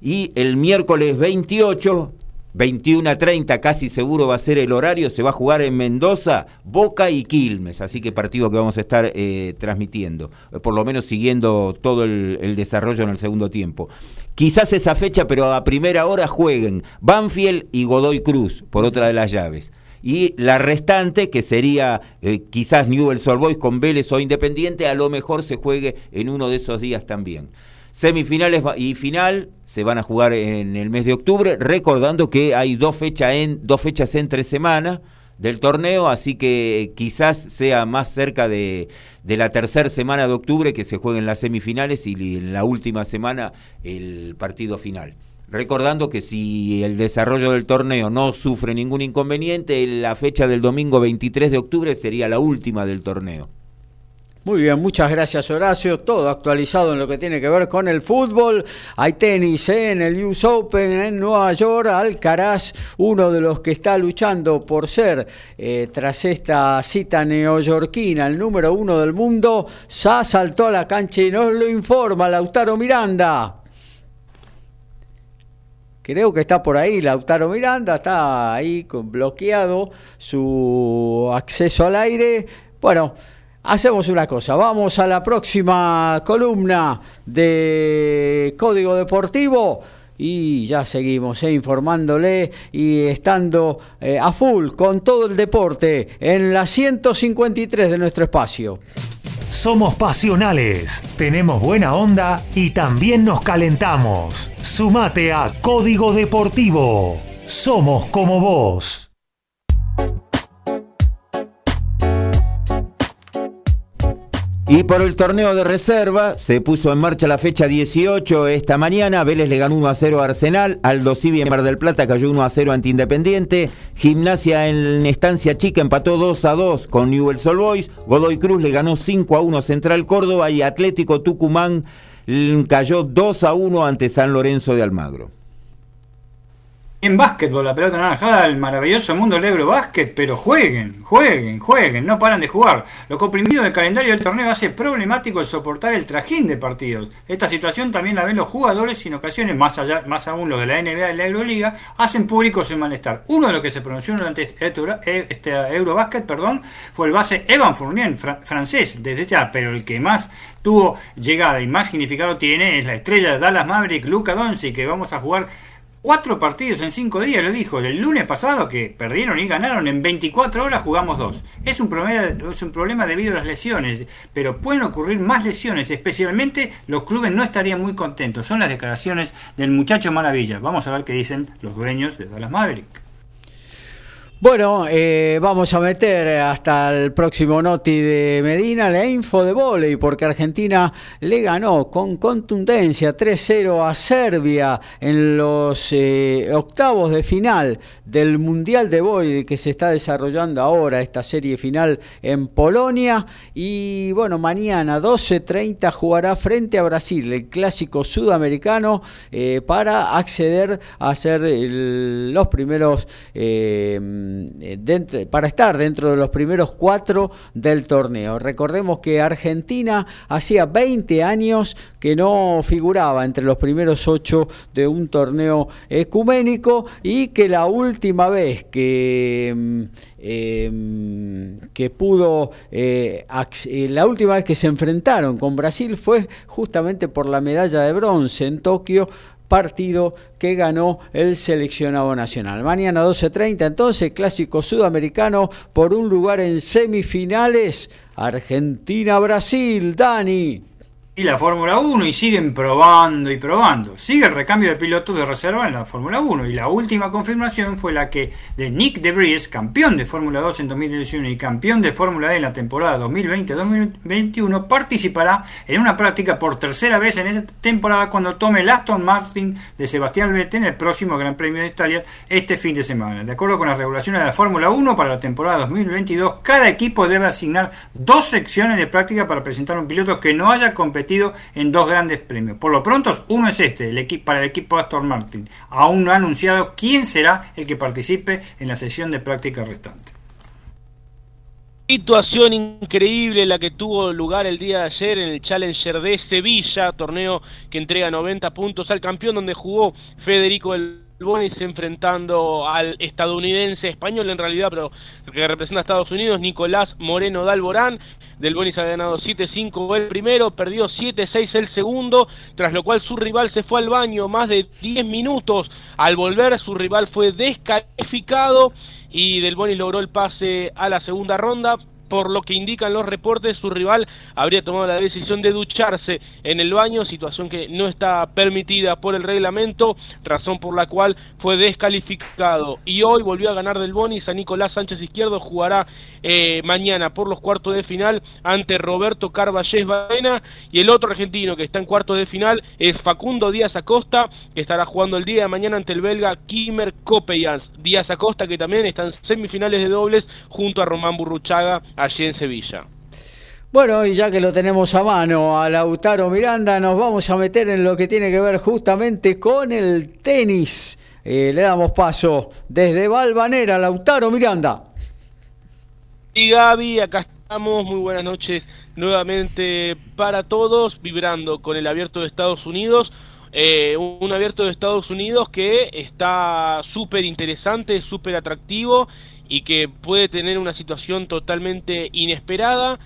Y el miércoles 28 21 a 30 casi seguro va a ser el horario, se va a jugar en Mendoza, Boca y Quilmes, así que partido que vamos a estar eh, transmitiendo, eh, por lo menos siguiendo todo el, el desarrollo en el segundo tiempo. Quizás esa fecha, pero a primera hora jueguen Banfield y Godoy Cruz por otra de las llaves. y la restante, que sería eh, quizás Newell's Old Boys con Vélez o Independiente, a lo mejor se juegue en uno de esos días también. Semifinales y final se van a jugar en el mes de octubre, recordando que hay dos, en, dos fechas entre semana del torneo, así que quizás sea más cerca de, de la tercera semana de octubre que se jueguen las semifinales y en la última semana el partido final. Recordando que si el desarrollo del torneo no sufre ningún inconveniente, la fecha del domingo 23 de octubre sería la última del torneo. Muy bien, muchas gracias Horacio. Todo actualizado en lo que tiene que ver con el fútbol. Hay tenis ¿eh? en el US Open en Nueva York. Alcaraz, uno de los que está luchando por ser, eh, tras esta cita neoyorquina, el número uno del mundo, ya saltó a la cancha y nos lo informa Lautaro Miranda. Creo que está por ahí Lautaro Miranda, está ahí bloqueado su acceso al aire. Bueno, Hacemos una cosa, vamos a la próxima columna de Código Deportivo y ya seguimos eh, informándole y estando eh, a full con todo el deporte en la 153 de nuestro espacio. Somos pasionales, tenemos buena onda y también nos calentamos. Sumate a Código Deportivo. Somos como vos. Y por el torneo de reserva se puso en marcha la fecha 18 esta mañana. Vélez le ganó 1 a 0 a Arsenal. Aldo Civi en Mar del Plata cayó 1 a 0 ante Independiente. Gimnasia en Estancia Chica empató 2 a 2 con Newell's Old Boys. Godoy Cruz le ganó 5 a 1 a Central Córdoba y Atlético Tucumán cayó 2 a 1 ante San Lorenzo de Almagro en básquetbol, la pelota naranjada, el maravilloso mundo del Eurobásquet, pero jueguen, jueguen, jueguen, no paran de jugar. Lo comprimido del calendario del torneo hace problemático el soportar el trajín de partidos. Esta situación también la ven los jugadores y en ocasiones, más allá, más aún los de la NBA y la Euroliga, hacen público su malestar. Uno de los que se pronunció durante este, este, este Eurobásquet, perdón, fue el base Evan Fournier, francés, desde ya, pero el que más tuvo llegada y más significado tiene es la estrella de Dallas Maverick, Luca Doncic, que vamos a jugar Cuatro partidos en cinco días, lo dijo. El lunes pasado que perdieron y ganaron, en 24 horas jugamos dos. Es un, problema, es un problema debido a las lesiones, pero pueden ocurrir más lesiones, especialmente los clubes no estarían muy contentos. Son las declaraciones del muchacho Maravilla. Vamos a ver qué dicen los dueños de Dallas Maverick. Bueno, eh, vamos a meter hasta el próximo noti de Medina la info de volei, porque Argentina le ganó con contundencia 3-0 a Serbia en los eh, octavos de final del Mundial de Volei que se está desarrollando ahora, esta serie final en Polonia. Y bueno, mañana 12.30 jugará frente a Brasil, el clásico sudamericano, eh, para acceder a ser los primeros eh, para estar dentro de los primeros cuatro del torneo. Recordemos que Argentina hacía 20 años que no figuraba entre los primeros ocho de un torneo ecuménico y que la última vez que... Mm, em, que pudo, eh, eh, la última vez que se enfrentaron con Brasil fue justamente por la medalla de bronce en Tokio partido que ganó el seleccionado nacional. Mañana 12.30 entonces, clásico sudamericano por un lugar en semifinales. Argentina-Brasil, Dani y la Fórmula 1 y siguen probando y probando. Sigue el recambio de pilotos de reserva en la Fórmula 1 y la última confirmación fue la que de Nick DeVries, campeón de Fórmula 2 en 2021 y campeón de Fórmula E en la temporada 2020-2021, participará en una práctica por tercera vez en esta temporada cuando tome el Aston Martin de Sebastián Vettel en el próximo Gran Premio de Italia este fin de semana. De acuerdo con las regulaciones de la Fórmula 1 para la temporada 2022, cada equipo debe asignar dos secciones de práctica para presentar un piloto que no haya competido en dos grandes premios. Por lo pronto, uno es este, el para el equipo Aston Martin. Aún no ha anunciado quién será el que participe en la sesión de práctica restante. Situación increíble la que tuvo lugar el día de ayer en el Challenger de Sevilla, torneo que entrega 90 puntos al campeón donde jugó Federico el Bonis enfrentando al estadounidense español en realidad, pero que representa a Estados Unidos, Nicolás Moreno Dalborán. Del Bonis ha ganado 7-5 el primero, perdió 7-6 el segundo, tras lo cual su rival se fue al baño más de 10 minutos. Al volver, su rival fue descalificado y Del Bonis logró el pase a la segunda ronda por lo que indican los reportes, su rival habría tomado la decisión de ducharse en el baño, situación que no está permitida por el reglamento, razón por la cual fue descalificado. Y hoy volvió a ganar del Bonis a Nicolás Sánchez Izquierdo, jugará eh, mañana por los cuartos de final ante Roberto Carballés Baena y el otro argentino que está en cuartos de final es Facundo Díaz Acosta, que estará jugando el día de mañana ante el belga Kimmer Kopeyans. Díaz Acosta que también está en semifinales de dobles junto a Román Burruchaga allí en Sevilla. Bueno, y ya que lo tenemos a mano a Lautaro Miranda, nos vamos a meter en lo que tiene que ver justamente con el tenis. Eh, le damos paso desde Valvanera, Lautaro Miranda. Y Gaby, acá estamos, muy buenas noches nuevamente para todos, vibrando con el abierto de Estados Unidos. Eh, un abierto de Estados Unidos que está súper interesante, súper atractivo y que puede tener una situación totalmente inesperada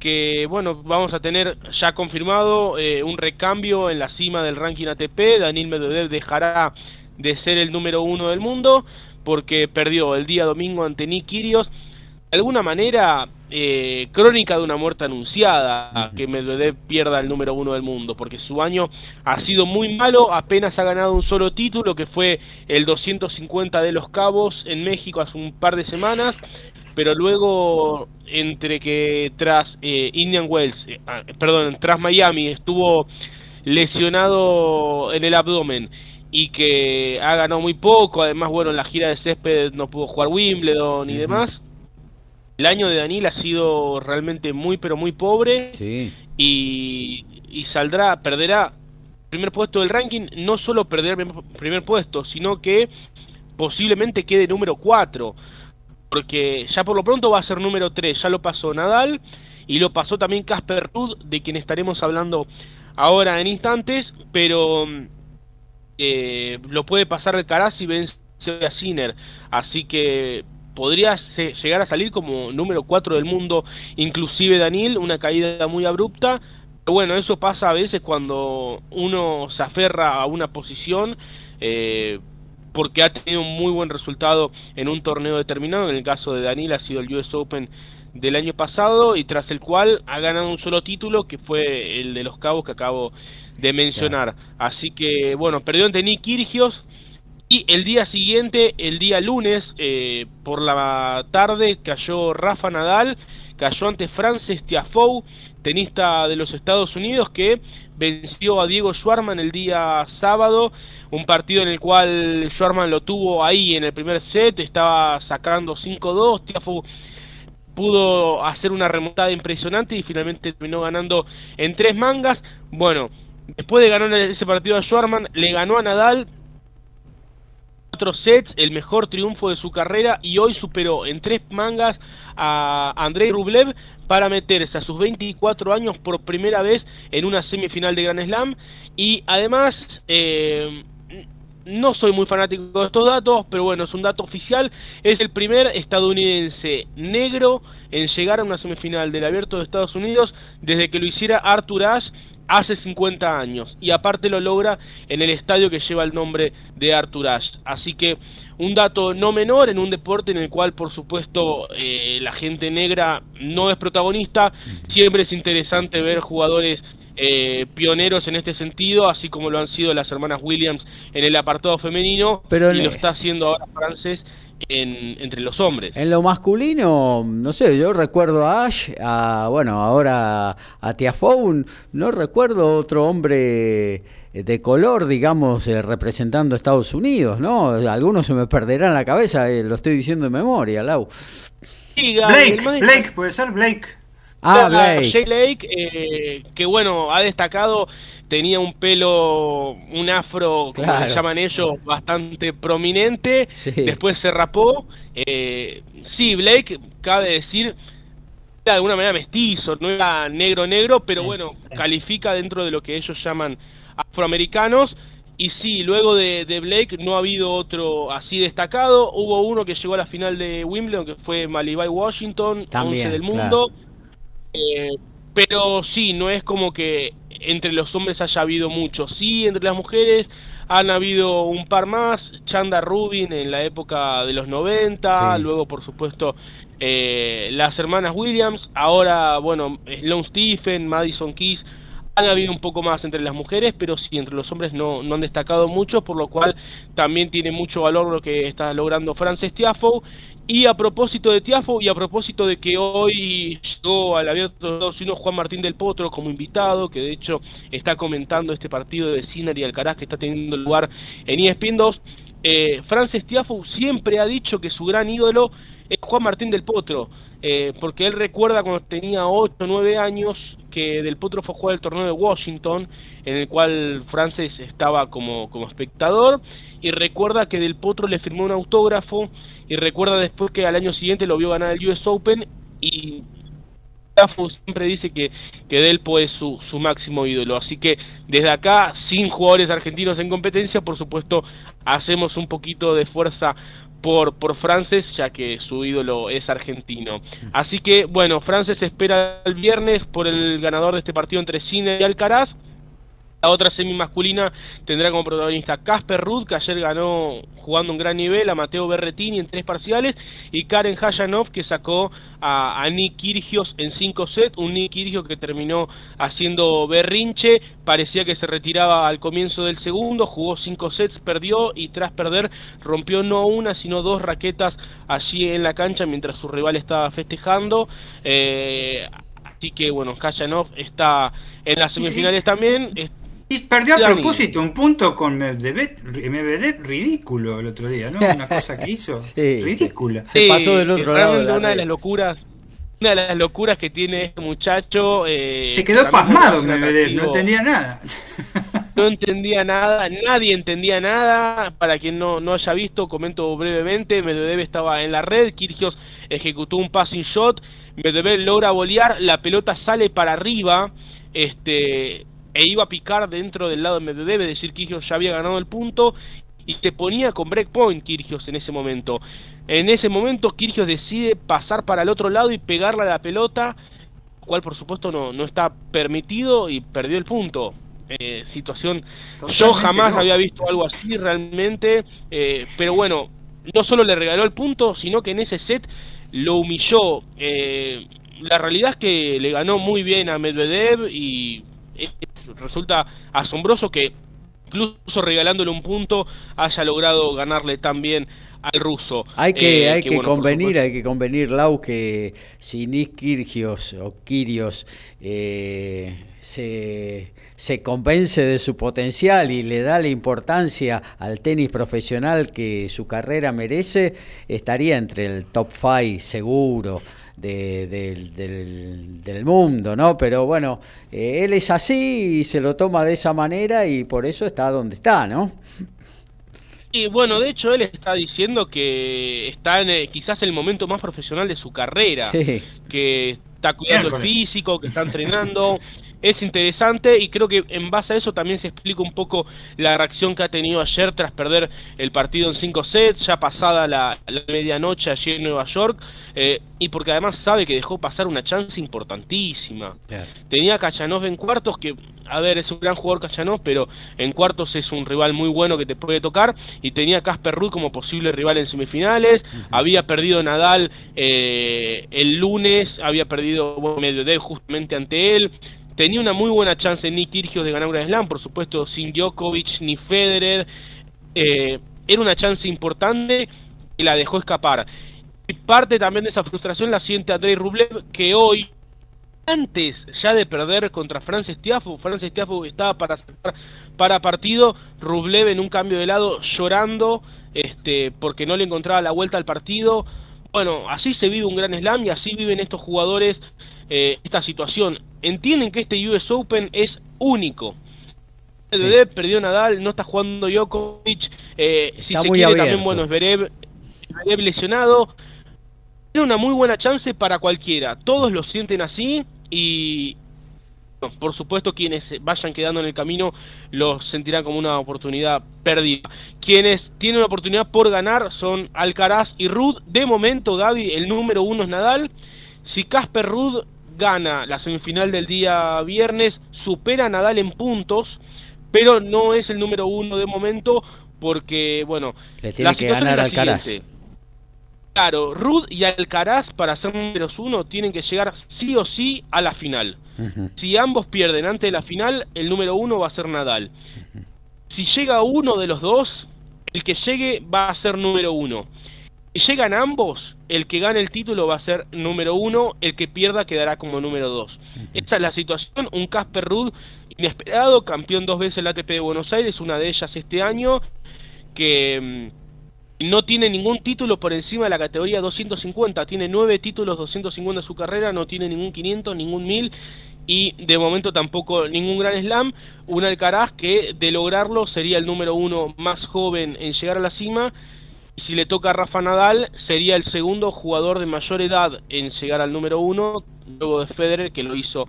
que bueno vamos a tener ya confirmado eh, un recambio en la cima del ranking ATP Daniel Medvedev dejará de ser el número uno del mundo porque perdió el día domingo ante Nick de alguna manera eh, crónica de una muerte anunciada que Medvedev pierda el número uno del mundo, porque su año ha sido muy malo, apenas ha ganado un solo título, que fue el 250 de los Cabos en México hace un par de semanas, pero luego entre que tras eh, Indian Wells, eh, ah, perdón, tras Miami estuvo lesionado en el abdomen y que ha ganado muy poco, además bueno, en la gira de césped no pudo jugar Wimbledon y demás el año de Daniel ha sido realmente muy pero muy pobre. Y, y, saldrá, perderá primer puesto del ranking, no solo perderá el primer puesto, sino que posiblemente quede número 4, porque ya por lo pronto va a ser número 3, ya lo pasó Nadal y lo pasó también Casper Ruud, de quien estaremos hablando ahora en instantes, pero eh, lo puede pasar el Caraz y vence a Sinner, así que podría llegar a salir como número 4 del mundo, inclusive Daniel, una caída muy abrupta. Pero bueno, eso pasa a veces cuando uno se aferra a una posición eh, porque ha tenido un muy buen resultado en un torneo determinado. En el caso de Daniel ha sido el US Open del año pasado y tras el cual ha ganado un solo título que fue el de los Cabos que acabo de mencionar. Así que bueno, perdió ante Nick Kirgios el día siguiente, el día lunes, eh, por la tarde, cayó Rafa Nadal, cayó ante Frances Tiafoe, tenista de los Estados Unidos, que venció a Diego Schwarman el día sábado, un partido en el cual Schwarman lo tuvo ahí en el primer set, estaba sacando 5-2, Tiafoe pudo hacer una remontada impresionante y finalmente terminó ganando en tres mangas. Bueno, después de ganar ese partido a Schwarman, le ganó a Nadal cuatro sets, el mejor triunfo de su carrera y hoy superó en tres mangas a Andrei Rublev para meterse a sus 24 años por primera vez en una semifinal de Grand Slam y además eh, no soy muy fanático de estos datos, pero bueno, es un dato oficial. Es el primer estadounidense negro en llegar a una semifinal del Abierto de Estados Unidos desde que lo hiciera Arthur Ashe hace 50 años y aparte lo logra en el estadio que lleva el nombre de Arthur Ashe. Así que un dato no menor en un deporte en el cual por supuesto eh, la gente negra no es protagonista, siempre es interesante ver jugadores eh, pioneros en este sentido, así como lo han sido las hermanas Williams en el apartado femenino Pero y lo está haciendo ahora Frances entre los hombres. En lo masculino, no sé, yo recuerdo a Ash, a, bueno, ahora a Tiafoe, no recuerdo otro hombre de color, digamos, eh, representando a Estados Unidos, ¿no? Algunos se me perderán la cabeza, eh, lo estoy diciendo de memoria, Lau. Blake, Blake, puede ser Blake. Ah, Blake. Jay Blake, eh, que bueno, ha destacado tenía un pelo, un afro, como se llaman ellos, bastante prominente. Después se rapó. Eh, sí, Blake, cabe decir, de alguna manera mestizo, no era negro negro, pero bueno, califica dentro de lo que ellos llaman afroamericanos. y sí, luego de, Blake no ha habido otro así destacado. Hubo uno que llegó a la final de Wimbledon, que fue Malibay Washington, También, del mundo. Eh, pero sí, no es como que entre los hombres haya habido mucho. Sí, entre las mujeres han habido un par más. Chanda Rubin en la época de los 90. Luego, por supuesto, eh, las hermanas Williams. Ahora, bueno, Sloane Stephen, Madison Keys han habido un poco más entre las mujeres, pero sí entre los hombres no, no han destacado mucho, por lo cual también tiene mucho valor lo que está logrando Frances Tiafoe. Y a propósito de Tiafo y a propósito de que hoy llegó al Abierto de Estados Unidos Juan Martín del Potro como invitado, que de hecho está comentando este partido de Sinner y Alcaraz que está teniendo lugar en ESPN 2, eh, Frances Tiafo siempre ha dicho que su gran ídolo es Juan Martín del Potro. Eh, porque él recuerda cuando tenía 8 o 9 años que Del Potro fue a jugar el torneo de Washington, en el cual Frances estaba como, como espectador, y recuerda que Del Potro le firmó un autógrafo, y recuerda después que al año siguiente lo vio ganar el US Open, y siempre dice que, que Delpo es su, su máximo ídolo. Así que desde acá, sin jugadores argentinos en competencia, por supuesto, hacemos un poquito de fuerza por, por Frances, ya que su ídolo es argentino. Así que, bueno, Frances espera el viernes por el ganador de este partido entre Cine y Alcaraz. La otra semi masculina tendrá como protagonista Casper Ruud, que ayer ganó jugando un gran nivel, a Mateo Berretini en tres parciales, y Karen Hayanov, que sacó a, Nick Kirgios en cinco sets, un Nick Kirgios que terminó haciendo berrinche, parecía que se retiraba al comienzo del segundo, jugó cinco sets, perdió y tras perder rompió no una, sino dos raquetas allí en la cancha mientras su rival estaba festejando. Eh, así que bueno, Kayanov está en las semifinales también. Y perdió a propósito un punto con Medvedev, ridículo el otro día, ¿no? Una cosa que hizo ridícula. Se pasó del otro lado. una de las locuras una de las locuras que tiene este muchacho. Eh, se quedó pasmado Medvedev, no entendía nada. No entendía nada, nadie entendía nada. Para quien no, no haya visto, comento brevemente: Medvedev estaba en la red, Kirgios ejecutó un passing shot, Medvedev logra bolear, la pelota sale para arriba. Este, e iba a picar dentro del lado de Medvedev, es decir, Kirgios ya había ganado el punto y se ponía con breakpoint Kirgios en ese momento. En ese momento Kirgios decide pasar para el otro lado y pegarle a la pelota, cual por supuesto no, no está permitido y perdió el punto. Eh, situación, yo jamás había visto algo así realmente, eh, pero bueno, no solo le regaló el punto, sino que en ese set lo humilló. Eh, la realidad es que le ganó muy bien a Medvedev y resulta asombroso que incluso regalándole un punto haya logrado ganarle tan bien al ruso. Hay que, eh, hay que, convenir, hay que convenir, Lau, que si Nis Kirgios o Kirios eh, se, se convence de su potencial y le da la importancia al tenis profesional que su carrera merece, estaría entre el top 5 seguro del, del, mundo, ¿no? Pero bueno, eh, él es así y se lo toma de esa manera y por eso está donde está, ¿no? Y bueno, de hecho él está diciendo que está en eh, quizás el momento más profesional de su carrera, que está cuidando el físico, que está entrenando. es interesante y creo que en base a eso también se explica un poco la reacción que ha tenido ayer tras perder el partido en cinco sets, ya pasada la, medianoche allí en Nueva York, eh, y porque además sabe que dejó pasar una chance importantísima. Tenía Kachanov en cuartos, que, a ver, es un gran jugador Kachanov, pero en cuartos es un rival muy bueno que te puede tocar, y tenía Casper Ruud como posible rival en semifinales, había perdido Nadal eh, el lunes, había perdido medio Medvedev justamente ante él, Tenía una muy buena chance Nick Kyrgios de ganar un Slam, por supuesto, sin Djokovic ni Federer. Eh, era una chance importante y la dejó escapar. Y parte también de esa frustración la siente Andrei Rublev, que hoy, antes ya de perder contra Francis Tiafo, Francis Tiafo estaba para para partido, Rublev en un cambio de lado llorando este, porque no le encontraba la vuelta al partido. Bueno, así se vive un gran slam y así viven estos jugadores eh, esta situación. Entienden que este US Open es único. Sí. perdió Nadal, no está jugando Djokovic. Eh, si se quiere, también, bueno, es Verev lesionado. Tiene una muy buena chance para cualquiera. Todos lo sienten así y por supuesto quienes vayan quedando en el camino los sentirán como una oportunidad perdida. Quienes tienen una oportunidad por ganar son Alcaraz y Rud. De momento, Gaby, el número uno es Nadal. Si Casper Rud gana la semifinal del día viernes, supera a Nadal en puntos, pero no es el número uno de momento porque, bueno, Le tiene que ganar Alcaraz. Claro, Rud y Alcaraz para ser números uno tienen que llegar sí o sí a la final. Si ambos pierden antes de la final, el número uno va a ser Nadal. Si llega uno de los dos, el que llegue va a ser número uno. Si llegan ambos, el que gane el título va a ser número uno, el que pierda quedará como número dos. Esta es la situación, un Casper Ruud inesperado, campeón dos veces en la ATP de Buenos Aires, una de ellas este año, que mm, no tiene ningún título por encima de la categoría 250, tiene nueve títulos 250 en su carrera, no tiene ningún 500, ningún 1000 y de momento tampoco ningún gran slam. Un Alcaraz que de lograrlo sería el número uno más joven en llegar a la cima. Y si le toca a Rafa Nadal, sería el segundo jugador de mayor edad en llegar al número uno, luego de Federer, que lo hizo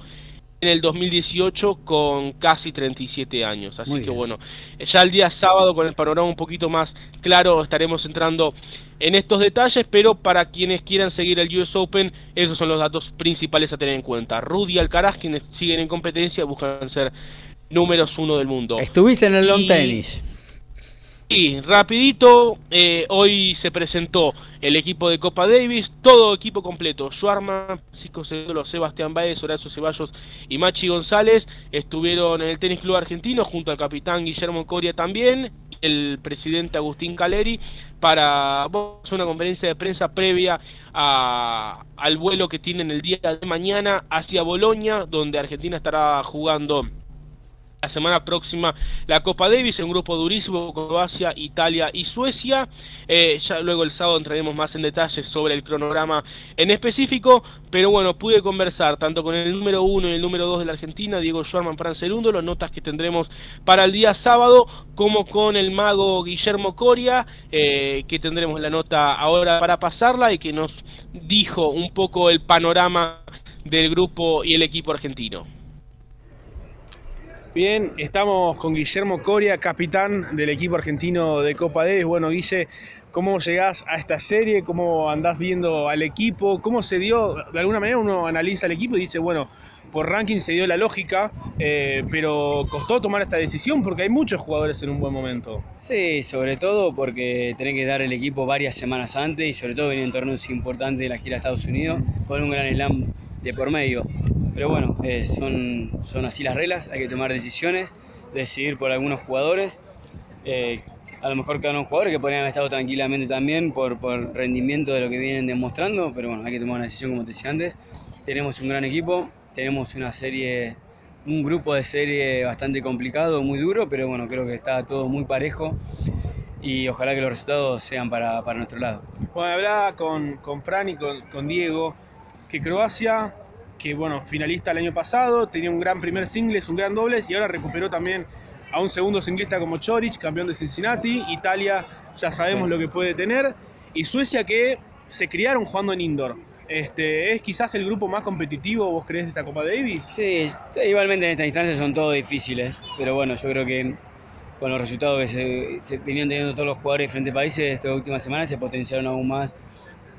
en el 2018 con casi 37 años. Así que bueno, ya el día sábado con el panorama un poquito más claro estaremos entrando en estos detalles, pero para quienes quieran seguir el US Open, esos son los datos principales a tener en cuenta. Rudy Alcaraz, quienes siguen en competencia, buscan ser números uno del mundo. Estuviste en el long tennis. Sí, rapidito, eh, hoy se presentó el equipo de Copa Davis, todo equipo completo, Schwarman, Francisco Cedolo, Sebastián Baez, Horacio Ceballos y Machi González estuvieron en el Tenis Club Argentino junto al capitán Guillermo Coria también, el presidente Agustín Caleri, para una conferencia de prensa previa al vuelo que tienen el día de mañana hacia Bolonia, donde Argentina estará jugando la semana próxima la Copa Davis, un grupo durísimo, Croacia, Italia y Suecia. Eh, ya luego el sábado entraremos más en detalles sobre el cronograma en específico, pero bueno, pude conversar tanto con el número uno y el número dos de la Argentina, Diego Schwarman Segundo, las notas que tendremos para el día sábado, como con el mago Guillermo Coria, eh, que tendremos la nota ahora para pasarla y que nos dijo un poco el panorama del grupo y el equipo argentino. Bien, estamos con Guillermo Coria, capitán del equipo argentino de Copa Davis. Bueno, Guille, ¿cómo llegás a esta serie? ¿Cómo andás viendo al equipo? ¿Cómo se dio? De alguna manera uno analiza el equipo y dice, bueno, por ranking se dio la lógica, eh, pero costó tomar esta decisión porque hay muchos jugadores en un buen momento. Sí, sobre todo porque tenés que dar el equipo varias semanas antes y sobre todo venir en torneos importantes de la gira a Estados Unidos con un gran slam de por medio. Pero bueno, eh, son, son así las reglas, hay que tomar decisiones, decidir por algunos jugadores. Eh, a lo mejor quedaron jugadores que podrían haber estado tranquilamente también por, por rendimiento de lo que vienen demostrando, pero bueno, hay que tomar una decisión como te decía antes. Tenemos un gran equipo, tenemos una serie, un grupo de serie bastante complicado, muy duro, pero bueno, creo que está todo muy parejo y ojalá que los resultados sean para, para nuestro lado. Bueno, hablaba con, con Fran y con, con Diego que Croacia que bueno, finalista el año pasado, tenía un gran primer singles, un gran dobles y ahora recuperó también a un segundo singlista como Chorich, campeón de Cincinnati. Italia ya sabemos lo que puede tener. Y Suecia que se criaron jugando en indoor. Este, ¿Es quizás el grupo más competitivo, vos crees, de esta Copa Davis? Sí, igualmente en esta instancia son todos difíciles, pero bueno, yo creo que con los resultados que se, se venían teniendo todos los jugadores de diferentes países estas últimas semanas se potenciaron aún más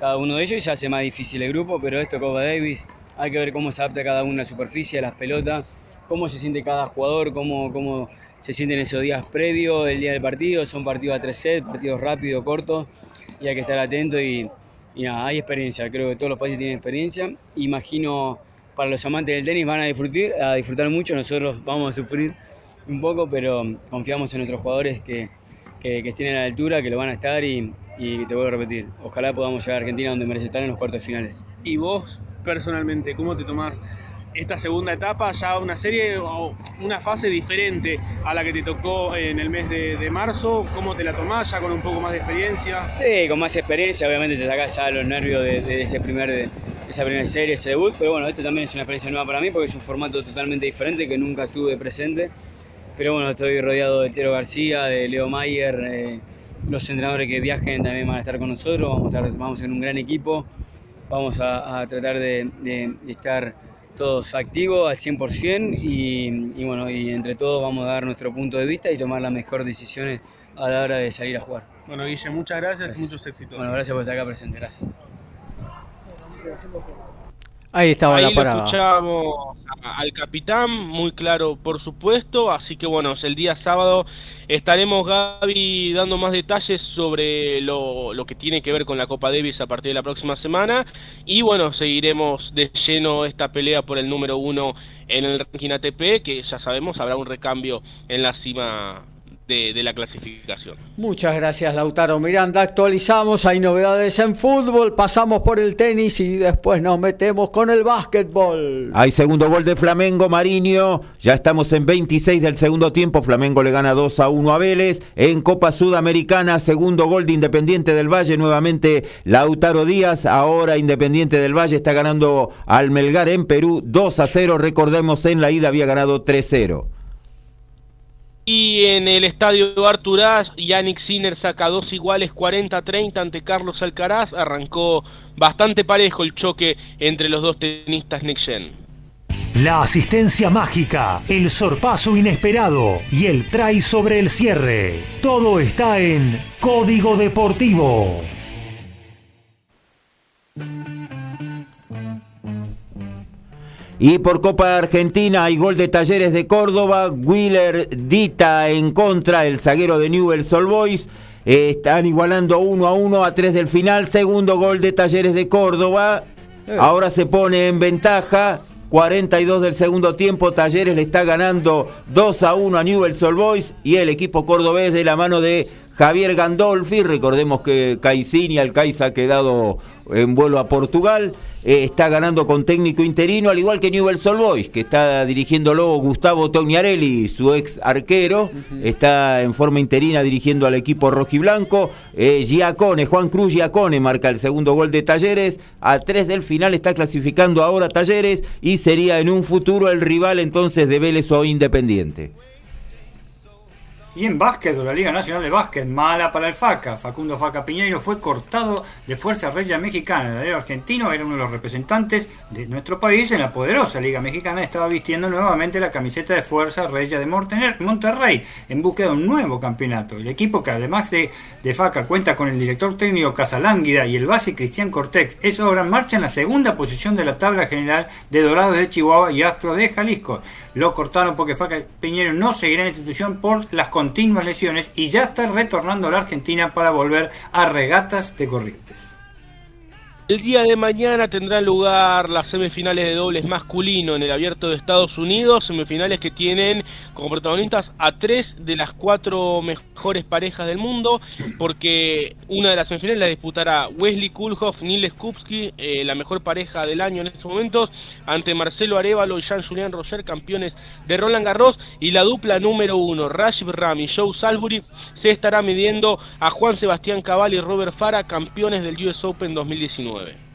cada uno de ellos y ya hace más difícil el grupo, pero esto Copa Davis hay que ver cómo se adapta cada uno a la superficie, a las pelotas, cómo se siente cada jugador, cómo, cómo se sienten esos días previos, el día del partido. Son partidos a tres sets, partidos rápidos, cortos, y hay que estar atento y, hay experiencia. Creo que todos los países tienen experiencia. Imagino para los amantes del tenis van a disfrutar, a disfrutar mucho, nosotros vamos a sufrir un poco, pero confiamos en nuestros jugadores que, que, que estén a la altura, que lo van a estar y, y te vuelvo a repetir, ojalá podamos llegar a Argentina donde merece estar en los cuartos finales. ¿Y vos personalmente, cómo te tomás esta segunda etapa, ya una serie o una fase diferente a la que te tocó en el mes de, marzo. ¿Cómo te la tomás ya con un poco más de experiencia? Sí, con más experiencia, obviamente te sacás ya los nervios de, ese primer, de esa primera serie, ese debut, pero bueno, esto también es una experiencia nueva para mí porque es un formato totalmente diferente que nunca estuve presente. Pero bueno, estoy rodeado de Tero García, de Leo Mayer, eh, los entrenadores que viajen también van a estar con nosotros, vamos a estar vamos en un gran equipo vamos a, tratar de, estar todos activos al 100% y, y bueno, y entre todos vamos a dar nuestro punto de vista y tomar las mejores decisiones a la hora de salir a jugar. Bueno, Guille, muchas gracias, y muchos éxitos. Bueno, gracias por estar acá presente, gracias. Ahí estaba Ahí la lo parada. escuchamos a- al capitán, muy claro por supuesto, así que bueno, el día sábado estaremos Gaby dando más detalles sobre lo, lo que tiene que ver con la Copa Davis a partir de la próxima semana y bueno, seguiremos de lleno esta pelea por el número uno en el ranking ATP, que ya sabemos habrá un recambio en la cima de, de la clasificación. Muchas gracias Lautaro Miranda. Actualizamos, hay novedades en fútbol, pasamos por el tenis y después nos metemos con el básquetbol. Hay segundo gol de Flamengo, Mariño. Ya estamos en 26 del segundo tiempo. Flamengo le gana 2 a 1 a Vélez. En Copa Sudamericana, segundo gol de Independiente del Valle. Nuevamente Lautaro Díaz. Ahora Independiente del Valle está ganando al Melgar en Perú 2 a 0. Recordemos, en la ida había ganado 3 0. Y en el estadio Arturás, Yannick Sinner saca dos iguales 40-30 ante Carlos Alcaraz. Arrancó bastante parejo el choque entre los dos tenistas Next Gen. La asistencia mágica, el sorpaso inesperado y el try sobre el cierre. Todo está en Código Deportivo. Y por Copa Argentina hay gol de Talleres de Córdoba, Wheeler Dita en contra, el zaguero de Newell's Old Boys. Eh, están igualando 1 a 1 a 3 del final. Segundo gol de Talleres de Córdoba. Ahora se pone en ventaja. 42 del segundo tiempo. Talleres le está ganando 2 a 1 a Newell's Old Boys. Y el equipo cordobés de la mano de Javier Gandolfi. Recordemos que Caicini Alcaiza ha quedado en vuelo a Portugal. Eh, está ganando con técnico interino, al igual que Newell's Old Boys, que está dirigiéndolo Gustavo Tognarelli, su ex arquero. Está en forma interina dirigiendo al equipo rojiblanco. Eh, Giacone, Juan Cruz Giacone marca el segundo gol de Talleres. A tres del final está clasificando ahora Talleres y sería en un futuro el rival entonces de Vélez o Independiente. Y en básquet, la Liga Nacional de Básquet, mala para el FACA. Facundo Faca Piñeiro fue cortado de Fuerza Regia Mexicana. El alero argentino era uno de los representantes de nuestro país en la poderosa Liga Mexicana. Estaba vistiendo nuevamente la camiseta de Fuerza Regia de Monterrey en búsqueda de un nuevo campeonato. El equipo que además de, de Faca cuenta con el director técnico Casalánguida y el base Cristian Cortex es ahora en marcha en la segunda posición de la tabla general de Dorados de Chihuahua y Astro de Jalisco. Lo cortaron porque Faca Piñero no seguirá en la institución por las continuas lesiones y ya está retornando a la Argentina para volver a regatas de corrientes. El día de mañana tendrán lugar las semifinales de dobles masculino en el abierto de Estados Unidos, semifinales que tienen como protagonistas a tres de las cuatro mejores parejas del mundo, porque una de las semifinales la disputará Wesley Kulhoff, Niles Kupski, eh, la mejor pareja del año en estos momentos, ante Marcelo Arevalo y Jean-Julien Roger, campeones de Roland Garros, y la dupla número uno, Rashid Rami y Joe Salisbury, se estará midiendo a Juan Sebastián Cabal y Robert Fara, campeones del US Open 2019. El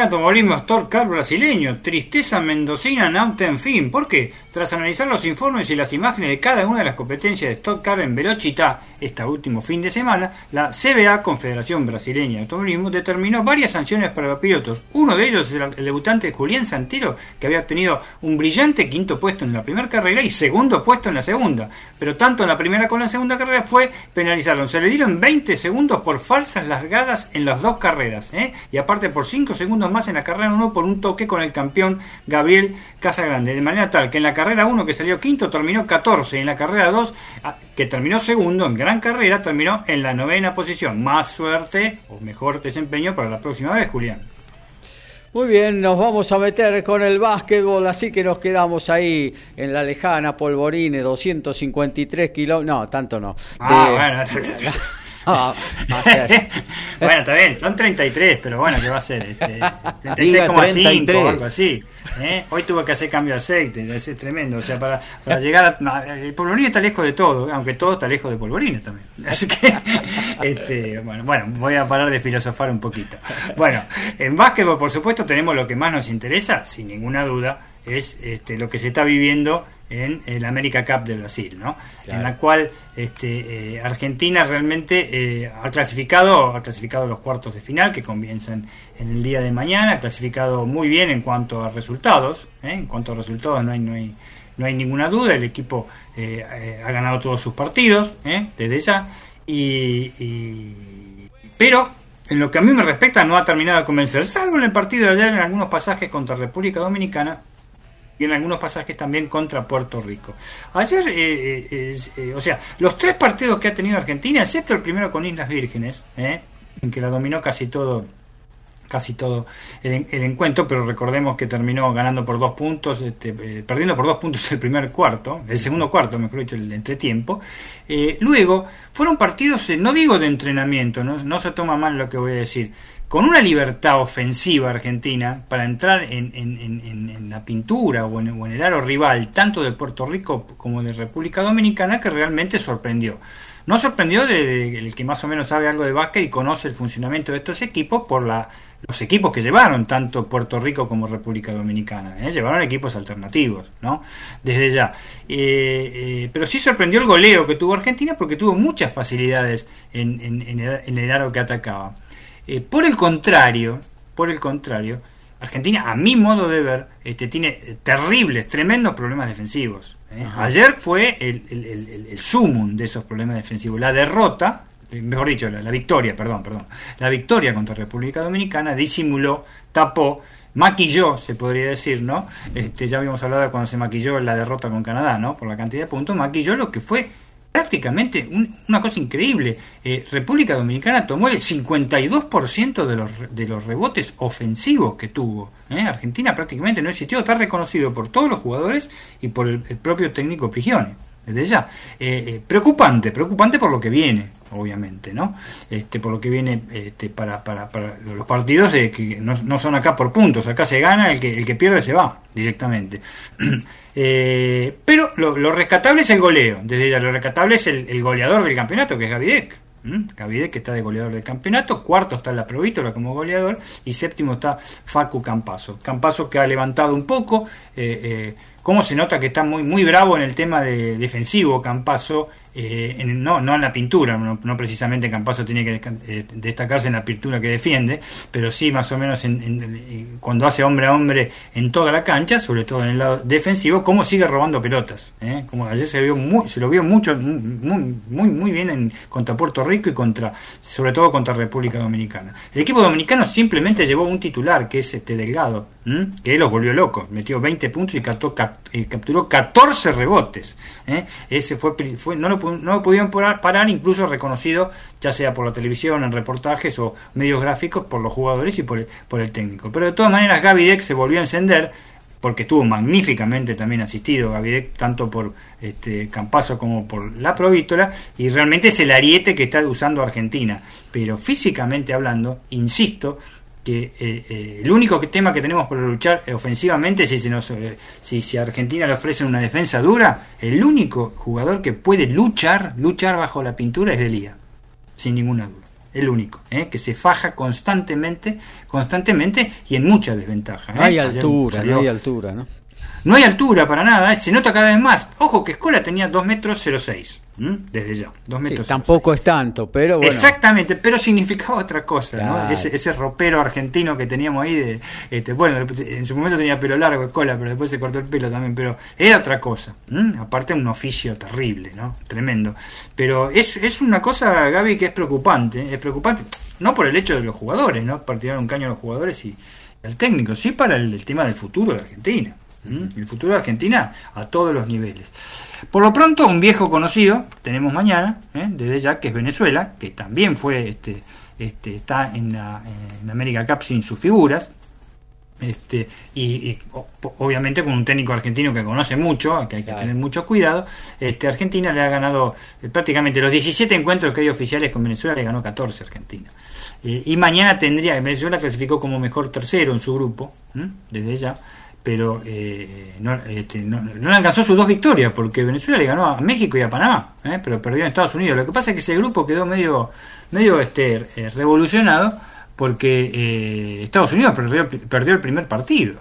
automovilismo Stock Car brasileño, tristeza mendocina nauta en fin. ¿Por qué? Tras analizar los informes y las imágenes de cada una de las competencias de Stock Car en Velocità este último fin de semana, la CBA, Confederación Brasileña de Automovilismo, determinó varias sanciones para los pilotos. Uno de ellos es el, debutante Julián Santero, que había obtenido un brillante quinto puesto en la primera carrera y segundo puesto en la segunda. Pero tanto en la primera como en la segunda carrera fue penalizarlo. Se le dieron 20 segundos por falsas largadas en las dos carreras. ¿eh? Y aparte por 5 segundos más en la carrera 1 por un toque con el campeón Gabriel Casagrande. De manera tal que en la carrera 1 que salió quinto terminó 14 y en la carrera 2 ah, que terminó segundo en gran carrera terminó en la novena posición. Más suerte o mejor desempeño para la próxima vez, Julián. Muy bien, nos vamos a meter con el básquetbol, así que nos quedamos ahí en la lejana Polvorine, 253 kilómetros. No, tanto no. Ah, De- bueno, va a ser. bueno, está bien, son 33, pero bueno, ¿qué va a ser? Este, Diga 33,5 33. o algo así. ¿eh? Hoy tuve que hacer cambio de aceite, es tremendo. O sea, para, para llegar a. El polvorín está lejos de todo, aunque todo está lejos de polvorines también. Así que, este, bueno, bueno, voy a parar de filosofar un poquito. Bueno, en básquetbol, por supuesto, tenemos lo que más nos interesa, sin ninguna duda. es este, lo que se está viviendo en el América Cup de Brasil, ¿no? En la cual este, eh, Argentina realmente eh, ha clasificado, ha clasificado los cuartos de final que comienzan en el día de mañana, ha clasificado muy bien en cuanto a resultados, ¿eh? en cuanto a resultados no hay, no hay, no hay ninguna duda, el equipo ha ganado todos sus partidos desde ya, y, pero en lo que a mí me respecta no ha terminado de convencer, salvo en el partido de ayer en algunos pasajes contra República Dominicana, y en algunos pasajes también contra Puerto Rico. Ayer, eh, eh, eh, o sea, los tres partidos que ha tenido Argentina, excepto el primero con Islas Vírgenes, en que la dominó casi todo casi todo el, encuentro, pero recordemos que terminó ganando por dos puntos, este, perdiendo por dos puntos el primer cuarto, el segundo cuarto, mejor dicho, el entretiempo. luego, fueron partidos, no digo de entrenamiento, no, no se toma mal lo que voy a decir, con una libertad ofensiva argentina para entrar en, en, la pintura o, en, el aro rival, tanto de Puerto Rico como de República Dominicana, que realmente sorprendió. No sorprendió de, el que más o menos sabe algo de básquet y conoce el funcionamiento de estos equipos por la, los equipos que llevaron, tanto Puerto Rico como República Dominicana. ¿eh? Llevaron equipos alternativos, ¿no? Desde ya. Eh, eh, pero sí sorprendió el goleo que tuvo Argentina porque tuvo muchas facilidades en, en el aro que atacaba. Eh, por el contrario, por el contrario, Argentina, a mi modo de ver, este, tiene terribles, tremendos problemas defensivos. ¿eh? Ayer fue el, el, el, sumum de esos problemas defensivos. La derrota, eh, mejor dicho, la, victoria, perdón, perdón. La victoria contra República Dominicana disimuló, tapó, maquilló, se podría decir, ¿no? Este, ya habíamos hablado de cuando se maquilló la derrota con Canadá, ¿no? Por la cantidad de puntos, maquilló lo que fue prácticamente una cosa increíble. Eh, República Dominicana tomó el 52% de los, de los rebotes ofensivos que tuvo. ¿eh? Argentina prácticamente no existió, está reconocido por todos los jugadores y por el, propio técnico Prigione. Desde ya. Eh, preocupante, preocupante por lo que viene, obviamente, ¿no? Este, por lo que viene este, para, para, para los partidos de que no, no, son acá por puntos, acá se gana, el que, el que pierde se va directamente. Eh, pero lo, rescatable es el goleo. Desde ya lo rescatable es el, goleador del campeonato, que es Gavidec. Gavidec que está de goleador del campeonato, cuarto está la Provítola como goleador y séptimo está Facu Campaso. Campaso que ha levantado un poco, eh, eh, cómo se nota que está muy, muy bravo en el tema de defensivo Campaso eh, no, no en la pintura, no, precisamente Campaso tiene que eh, destacarse en la pintura que defiende, pero sí más o menos cuando hace hombre a hombre en toda la cancha, sobre todo en el lado defensivo, cómo sigue robando pelotas. ¿eh? Como ayer se, vio muy, se lo vio mucho, muy, muy, bien en, contra Puerto Rico y contra, sobre todo contra República Dominicana. El equipo dominicano simplemente llevó un titular, que es este Delgado, que los volvió locos, metió 20 puntos y capturó 14 rebotes. Ese fue, fue no lo no pudieron parar, incluso reconocido ya sea por la televisión, en reportajes o medios gráficos, por los jugadores y por el, por el técnico. Pero de todas maneras Gavidec se volvió a encender porque estuvo magníficamente también asistido Gavidec tanto por este Campaso como por la Provítola y realmente es el ariete que está usando Argentina pero físicamente hablando insisto que eh, eh, el único tema que tenemos para luchar ofensivamente, si, se nos, eh, si, si a Argentina le ofrecen una defensa dura, el único jugador que puede luchar, luchar bajo la pintura es Delía, sin ninguna duda. El único, que se faja constantemente, constantemente y en mucha desventaja. No hay altura, no hay altura, ¿no? No hay altura para nada, se nota cada vez más. Ojo que Escola tenía 2 metros 06 desde ya. Dos metros. tampoco es tanto, pero bueno. Exactamente, pero significaba otra cosa, ese, ropero argentino que teníamos ahí, de, este, bueno, en su momento tenía pelo largo, cola, pero después se cortó el pelo también, pero era otra cosa. Aparte un oficio terrible, ¿no? Tremendo. Pero es, es una cosa, Gaby, que es preocupante, es preocupante, no por el hecho de los jugadores, ¿no? Para tirar un caño a los jugadores y al técnico, sí para el tema del futuro de Argentina. El futuro de Argentina a todos los niveles. Por lo pronto, un viejo conocido tenemos mañana, ¿eh? desde ya, que es Venezuela, que también fue, este, este, está en, la, en América Cup sin sus figuras. Este, y, obviamente con un técnico argentino que conoce mucho, que hay que tener mucho cuidado, este, Argentina le ha ganado eh, prácticamente los 17 encuentros que hay oficiales con Venezuela, le ganó 14 Argentina. Eh, y mañana tendría, Venezuela clasificó como mejor tercero en su grupo, desde ya, pero eh, este, no, no, alcanzó sus dos victorias, porque Venezuela le ganó a México y a Panamá, ¿eh? pero perdió en Estados Unidos. Lo que pasa es que ese grupo quedó medio, medio este, eh, revolucionado porque Estados Unidos perdió, perdió, el primer partido.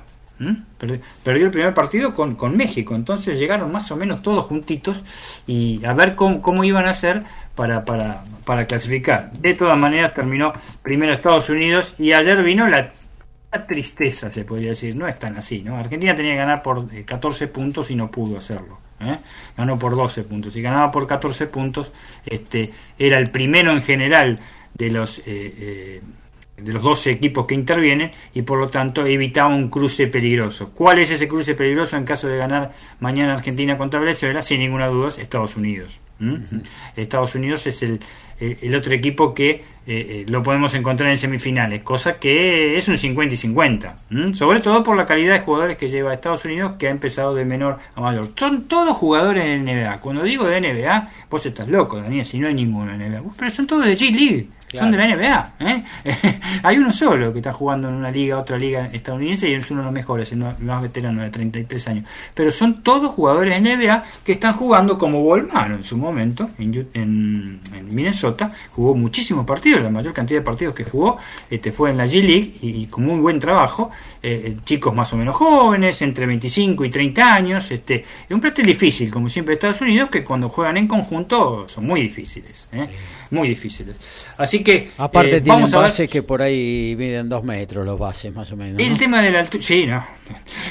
Perdió el primer partido con, con México, entonces llegaron más o menos todos juntitos y a ver cómo, cómo iban a hacer para, para, para clasificar. De todas maneras terminó primero Estados Unidos y ayer vino la tristeza, se podría decir, no es tan así, ¿no? Argentina tenía que ganar por 14 puntos y no pudo hacerlo. ¿eh? Ganó por 12 puntos. y ganaba por 14 puntos, este, era el primero en general de los... Eh, eh, de los 12 equipos que intervienen y por lo tanto evitaba un cruce peligroso. ¿Cuál es ese cruce peligroso en caso de ganar mañana Argentina contra Venezuela? Sin ninguna duda, Estados Unidos. Estados Unidos es el, el otro equipo que eh, eh, lo podemos encontrar en semifinales, cosa que es un 50 y 50, sobre todo por la calidad de jugadores que lleva Estados Unidos, que ha empezado de menor a mayor. Son todos jugadores de NBA. Cuando digo de NBA, vos estás loco, Daniel, si no hay ninguno en NBA. Pero son todos de G-League. Son de la NBA. ¿eh? Hay uno solo que está jugando en una liga, otra liga estadounidense y es uno de los mejores, el más veterano de 33 años. Pero son todos jugadores de NBA que están jugando como Volmaro en su momento en, Minnesota. Jugó muchísimos partidos, la mayor cantidad de partidos que jugó este, fue en la G-League y, con muy buen trabajo. Eh, eh, chicos más o menos jóvenes, entre 25 y 30 años. Este, es un plantel difícil, como siempre Estados Unidos, que cuando juegan en conjunto son muy difíciles muy difíciles. Así que. Aparte, eh, tienen vamos a bases que por ahí miden dos metros los bases, más o menos. El tema de la altura. Sí, no.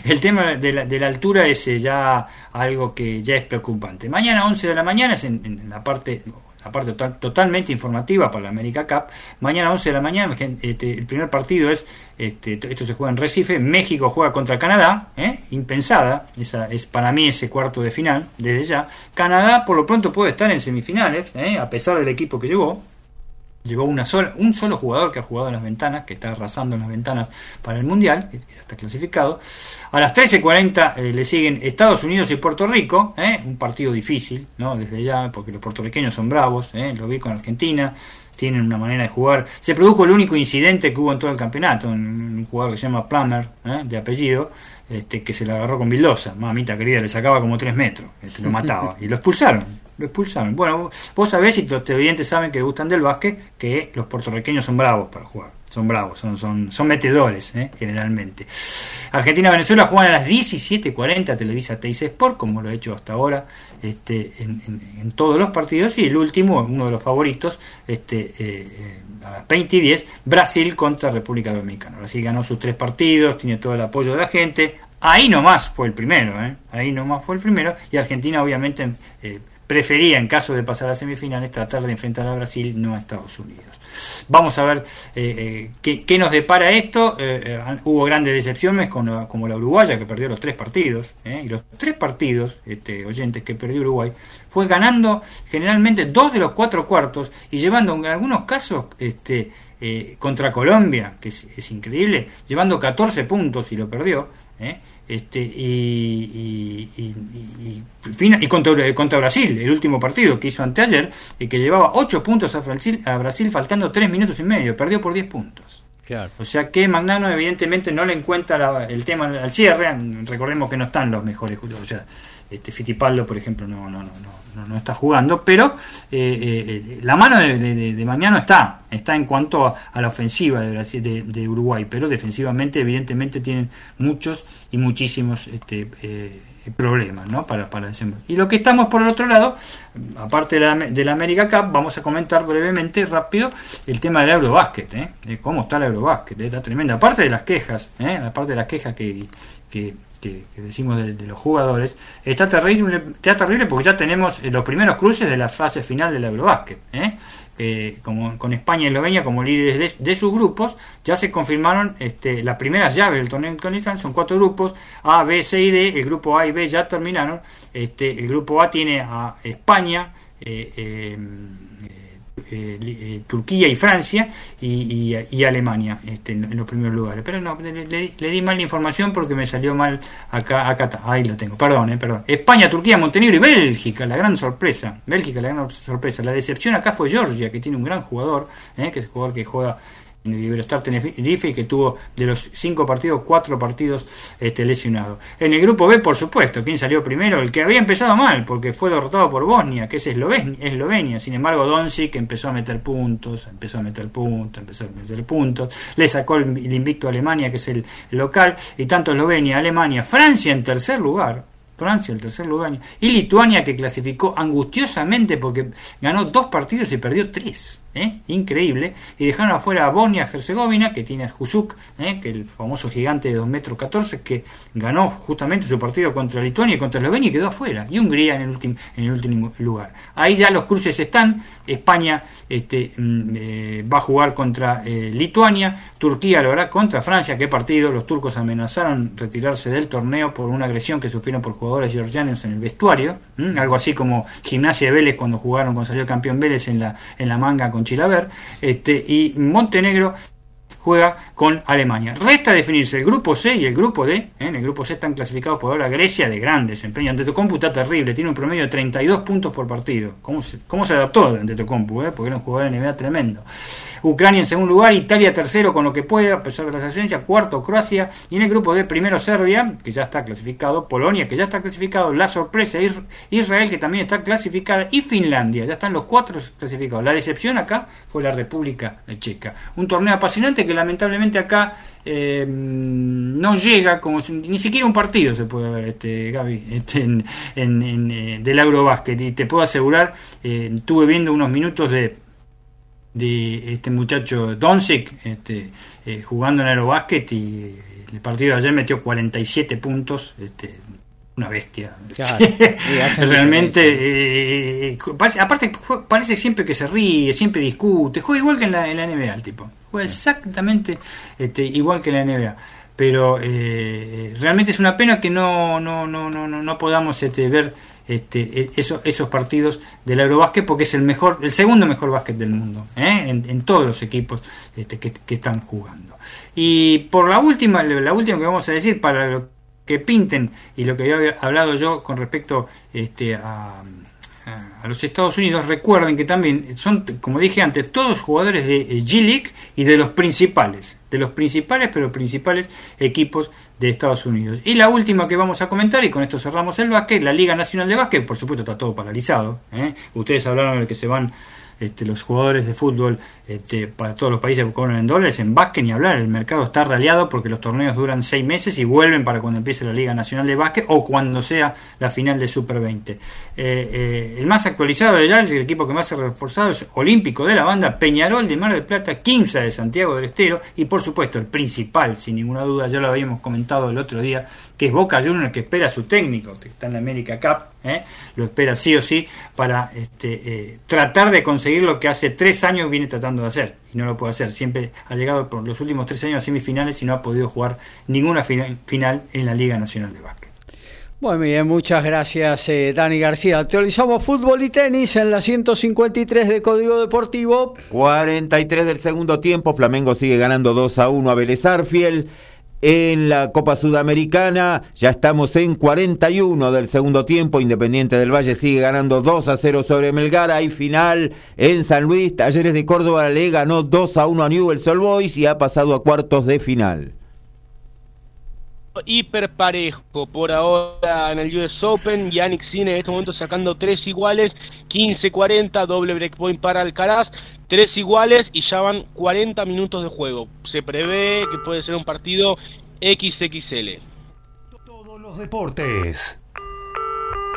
El tema de la, de la altura es eh, ya algo que ya es preocupante. Mañana, 11 de la mañana, es en la parte la parte totalmente informativa para la América Cup. Mañana 11 de la mañana, este, el primer partido es, este, esto se juega en Recife, México juega contra Canadá, ¿eh? impensada, esa es para mí ese cuarto de final, desde ya. Canadá por lo pronto puede estar en semifinales, ¿eh? a pesar del equipo que llegó, Llegó una sola, un solo jugador que ha jugado en las ventanas, que está arrasando en las ventanas para el Mundial, que ya está clasificado. A las 13.40 eh, le siguen Estados Unidos y Puerto Rico, eh, un partido difícil, ¿no? Desde ya, porque los puertorriqueños son bravos, eh, lo vi con Argentina, tienen una manera de jugar. Se produjo el único incidente que hubo en todo el campeonato, un, jugador que se llama Plummer, de apellido, este, que se le agarró con Vildosa, mamita querida, le sacaba como 3 metros, este, lo mataba, y lo expulsaron lo expulsaron. Bueno, vos sabés, y los televidentes saben que gustan del básquet, que los puertorriqueños son bravos para jugar. Son bravos, son, son, son metedores, ¿eh? generalmente. Argentina-Venezuela juegan a las 17.40 Televisa Teis Sport, como lo he hecho hasta ahora este, en, todos los partidos. Y el último, uno de los favoritos, este, eh, eh, a las 20 y 10, Brasil contra República Dominicana. Brasil ganó sus tres partidos, tiene todo el apoyo de la gente. Ahí nomás fue el primero, ahí nomás fue el primero. Y Argentina, obviamente, prefería, en caso de pasar a semifinales, tratar de enfrentar a Brasil, no a Estados Unidos. Vamos a ver eh, eh, qué, nos depara esto. Eh, hubo grandes decepciones con como la Uruguaya, que perdió los tres partidos. y los tres partidos, este, oyentes, que perdió Uruguay, fue ganando generalmente dos de los cuatro cuartos y llevando en algunos casos este, contra Colombia, que es, es, increíble, llevando 14 puntos y lo perdió este, y, y, y, contra, contra, Brasil, el último partido que hizo anteayer, y que llevaba 8 puntos a Brasil, a Brasil faltando 3 minutos y medio, perdió por 10 puntos. O sea que Magnano evidentemente no le encuentra el tema al cierre, recordemos que no están los mejores, o sea, este Fitipaldo por ejemplo no, no, no, no, está jugando, pero eh, eh, la mano de, de, Magnano está, está en cuanto a, la ofensiva de, de, Uruguay, pero defensivamente evidentemente tienen muchos y muchísimos este, eh, problemas ¿no? para, para Y lo que estamos por el otro lado, aparte de la, de América Cup, vamos a comentar brevemente, rápido, el tema del Eurobásquet, ¿eh? de cómo está el Eurobásquet, está tremenda, aparte de las quejas, ¿eh? aparte de las quejas que, que que, decimos de, los jugadores, está terrible, está terrible porque ya tenemos eh, los primeros cruces de la fase final del Eurobásquet. ¿eh? como, con España y Eslovenia como líderes de, sus grupos, ya se confirmaron este, las primeras llaves del torneo internacional, son cuatro grupos, A, B, C y D, el grupo A y B ya terminaron, este, el grupo A tiene a España, eh, eh eh, eh, Turquía y Francia y, Alemania este, en, los primeros lugares. Pero no, le, di mal la información porque me salió mal acá, acá ahí lo tengo, perdón, eh, perdón. España, Turquía, Montenegro y Bélgica, la gran sorpresa. Bélgica, la gran sorpresa. La decepción acá fue Georgia, que tiene un gran jugador, que es el jugador que juega en el Iberostar Tenerife que tuvo de los cinco partidos, cuatro partidos este, lesionados. En el grupo B, por supuesto, ¿quién salió primero? El que había empezado mal, porque fue derrotado por Bosnia, que es Eslovenia. Eslovenia. Sin embargo, Doncic empezó a meter puntos, empezó a meter puntos, empezó a meter puntos. Le sacó el, invicto a Alemania, que es el local, y tanto Eslovenia, Alemania, Francia en tercer lugar, Francia el tercer lugar, y Lituania que clasificó angustiosamente porque ganó dos partidos y perdió tres. ¿Eh? increíble, y dejaron afuera a Bosnia-Herzegovina, que tiene a Jusuk, ¿eh? que el famoso gigante de 2 metros 14, que ganó justamente su partido contra Lituania y contra Eslovenia y quedó afuera, y Hungría en el, último en el último lugar. Ahí ya los cruces están, España este, mm, eh, va a jugar contra Lituania, Turquía lo hará contra Francia, qué partido, los turcos amenazaron retirarse del torneo por una agresión que sufrieron por jugadores georgianos en el vestuario, algo así como Gimnasia de Vélez cuando jugaron, cuando salió campeón Vélez en la, en la manga con Chilaver, este, y Montenegro juega con Alemania. Resta definirse el grupo C y el grupo D. ¿eh? En el grupo C están clasificados por ahora Grecia de gran desempeño. Ante compu está terrible, tiene un promedio de 32 puntos por partido. ¿Cómo se, cómo se adaptó ante compu? Eh? Porque era un jugador de NBA tremendo. Ucrania en segundo lugar, Italia tercero con lo que puede, a pesar de las ausencias, cuarto Croacia, y en el grupo de primero Serbia, que ya está clasificado, Polonia, que ya está clasificado, la sorpresa Israel, que también está clasificada, y Finlandia, ya están los cuatro clasificados. La decepción acá fue la República Checa. Un torneo apasionante que lamentablemente acá eh, no llega como ni siquiera un partido se puede ver este Gaby este, en, eh, del Eurobásquet y te puedo asegurar eh, estuve viendo unos minutos de de este muchacho Doncic este, eh, jugando en aerobásquet y el partido de ayer metió 47 puntos este, una bestia. Realmente eh, eh, aparte parece siempre que se ríe siempre discute juega igual que en la, en la NBA el tipo juega exactamente este, igual que en la NBA pero realmente es una pena que no no no no no podamos este, ver este, e, esos, esos partidos del Eurobásquet porque es el mejor, el segundo mejor básquet del mundo, ¿eh? en, todos los equipos este, que, están jugando. Y por la última, la última que vamos a decir, para lo que pinten y lo que había hablado yo con respecto este, a, a los Estados Unidos, recuerden que también son, como dije antes, todos jugadores de G-League y de los principales, de los principales, pero principales equipos de Estados Unidos. Y la última que vamos a comentar, y con esto cerramos el básquet, la Liga Nacional de Básquet, por supuesto está todo paralizado. ¿eh? Ustedes hablaron de que se van este, los jugadores de fútbol este, para todos los países que cobran en dólares, en básquet ni hablar, el mercado está raleado porque los torneos duran seis meses y vuelven para cuando empiece la Liga Nacional de Básquet o cuando sea la final de Super 20. Eh, eh, el más actualizado de ya, el equipo que más se ha reforzado es Olímpico de la banda, Peñarol de Mar del Plata, Quinza de Santiago del Estero y por supuesto el principal, sin ninguna duda, ya lo habíamos comentado el otro día, que es Boca Juniors que espera a su técnico, que está en la América Cup, ¿eh? lo espera sí o sí para este, tratar de conseguir lo que hace tres años viene tratando de hacer y no lo puede hacer. Siempre ha llegado por los últimos tres años a semifinales y no ha podido jugar ninguna final en la Liga Nacional de Básquet. Muy bien, muchas gracias eh, Dani García. Actualizamos fútbol y tenis en la 153 de Código Deportivo. 43 del segundo tiempo, Flamengo sigue ganando 2 a 1 a Vélez Arfiel en la Copa Sudamericana. Ya estamos en 41 del segundo tiempo. Independiente del Valle sigue ganando 2 a 0 sobre Melgar. Hay final en San Luis. Talleres de Córdoba le ganó 2 a 1 a Newell's Old Boys y ha pasado a cuartos de final hiper parejo por ahora en el US Open. Yannick Cine en este momento sacando tres iguales, 15-40, doble breakpoint para Alcaraz, tres iguales y ya van 40 minutos de juego. Se prevé que puede ser un partido XXL. Todos los deportes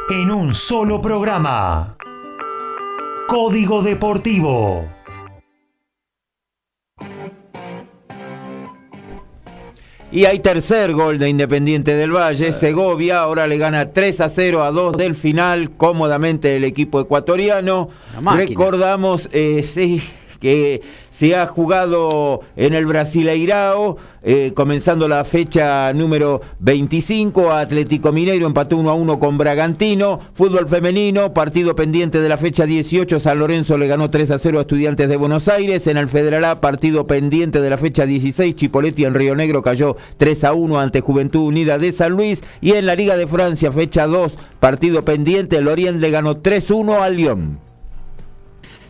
en un solo programa. Código Deportivo. Y hay tercer gol de Independiente del Valle. Segovia ahora le gana 3 a 0 a 2 del final cómodamente el equipo ecuatoriano. Recordamos, eh, sí, que se ha jugado en el Brasileirao, eh, comenzando la fecha número 25, Atlético Mineiro empató 1 a 1 con Bragantino, fútbol femenino, partido pendiente de la fecha 18, San Lorenzo le ganó 3 a 0 a Estudiantes de Buenos Aires, en el Federal A, partido pendiente de la fecha 16, Chipoletti en Río Negro cayó 3 a 1 ante Juventud Unida de San Luis, y en la Liga de Francia, fecha 2, partido pendiente, Lorient le ganó 3 a 1 al Lyon.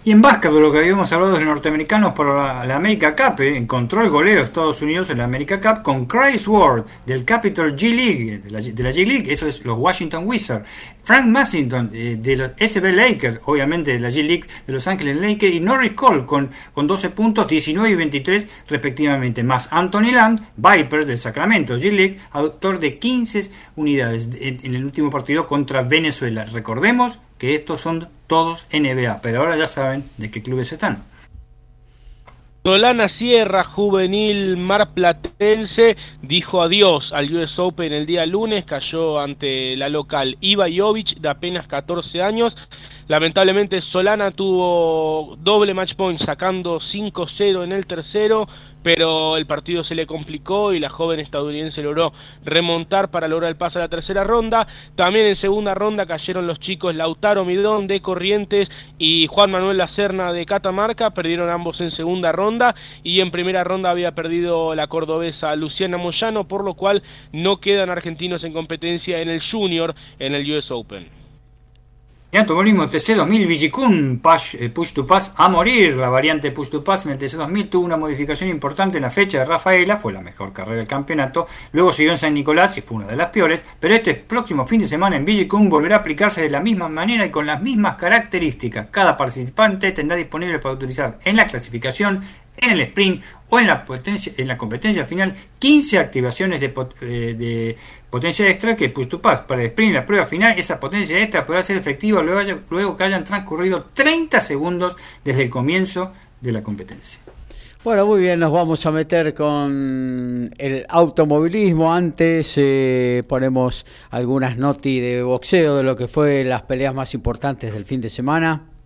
Y en básquetbol, lo que habíamos hablado de los norteamericanos por la, la America Cup, eh, encontró el goleo de Estados Unidos en la America Cup con Chris Ward del Capital G League, de la, G League, eso es los Washington Wizards. Frank Massington eh, de los SB Lakers, obviamente de la G League de Los Ángeles Lakers, y Norris Cole con, con 12 puntos, 19 y 23 respectivamente, más Anthony Lamb, Vipers de Sacramento, G League, autor de 15 unidades en el último partido contra Venezuela. Recordemos que estos son todos NBA, pero ahora ya saben de qué clubes están. Solana Sierra, juvenil marplatense, dijo adiós al US Open el día lunes, cayó ante la local Iva Jovic de apenas 14 años. Lamentablemente Solana tuvo doble match point sacando 5-0 en el tercero, pero el partido se le complicó y la joven estadounidense logró remontar para lograr el paso a la tercera ronda. También en segunda ronda cayeron los chicos Lautaro Midón de Corrientes y Juan Manuel Lacerna de Catamarca, perdieron ambos en segunda ronda y en primera ronda había perdido la cordobesa Luciana Moyano, por lo cual no quedan argentinos en competencia en el junior en el US Open. En automovilismo TC2000 Vigicun push, eh, push to Pass a morir. La variante Push to Pass en el TC2000 tuvo una modificación importante en la fecha de Rafaela, fue la mejor carrera del campeonato. Luego siguió en San Nicolás y fue una de las peores. Pero este próximo fin de semana en Vigicun volverá a aplicarse de la misma manera y con las mismas características. Cada participante tendrá disponible para utilizar en la clasificación, en el sprint o en la, potencia, en la competencia final 15 activaciones de, eh, de potencia extra que push to pass. Para el sprint la prueba final, esa potencia extra podrá ser efectiva luego, luego que hayan transcurrido 30 segundos desde el comienzo de la competencia. Bueno, muy bien, nos vamos a meter con el automovilismo. Antes eh, ponemos algunas noti de boxeo de lo que fue las peleas más importantes del fin de semana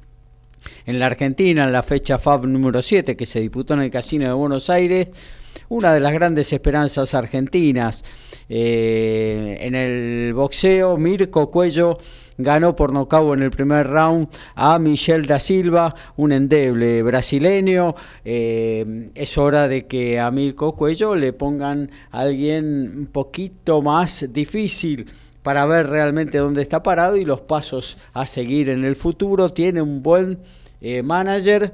en la Argentina, en la fecha FAB número 7 que se disputó en el Casino de Buenos Aires, una de las grandes esperanzas argentinas. Eh, en el boxeo, Mirko Cuello ganó por nocaut en el primer round a Michel da Silva, un endeble brasileño. Eh, es hora de que a Mirko Cuello le pongan a alguien un poquito más difícil para ver realmente dónde está parado y los pasos a seguir en el futuro. Tiene un buen eh, manager,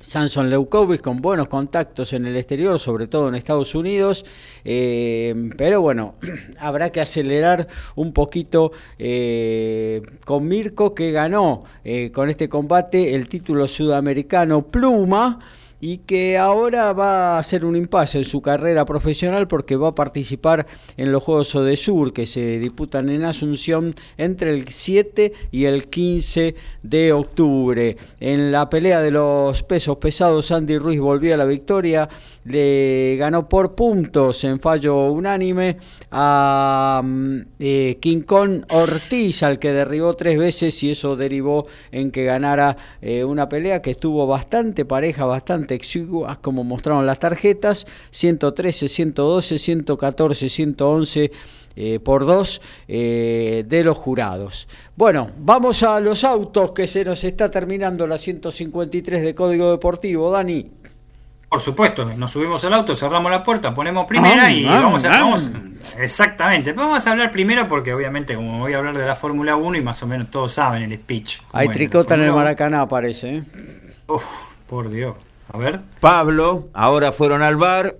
Samson Leukovic, con buenos contactos en el exterior, sobre todo en Estados Unidos. Eh, pero bueno, habrá que acelerar un poquito eh, con Mirko, que ganó con este combate el título sudamericano Pluma y que ahora va a hacer un impasse en su carrera profesional porque va a participar en los Juegos Sur que se disputan en Asunción entre el 7 y el 15 de octubre. En la pelea de los pesos pesados, Andy Ruiz volvió a la victoria, le ganó por puntos en fallo unánime a mm, eh, King Kong Ortiz, al que derribó tres veces y eso derivó en que ganara eh, una pelea que estuvo bastante pareja, bastante exiguas, como mostraron las tarjetas, 113, 112, 114, 111 por dos eh, de los jurados. Bueno, vamos a los autos que se nos está terminando la 153 de Código Deportivo, Dani. Por supuesto, nos subimos al auto, cerramos la puerta, ponemos primera y vamos a... Vamos, exactamente, vamos a hablar primero porque obviamente como voy a hablar de la Fórmula 1 y más o menos todos saben el speech. Hay tricota en el Maracaná, parece. ¿eh? por Dios. A ver. Pablo, ahora fueron al bar,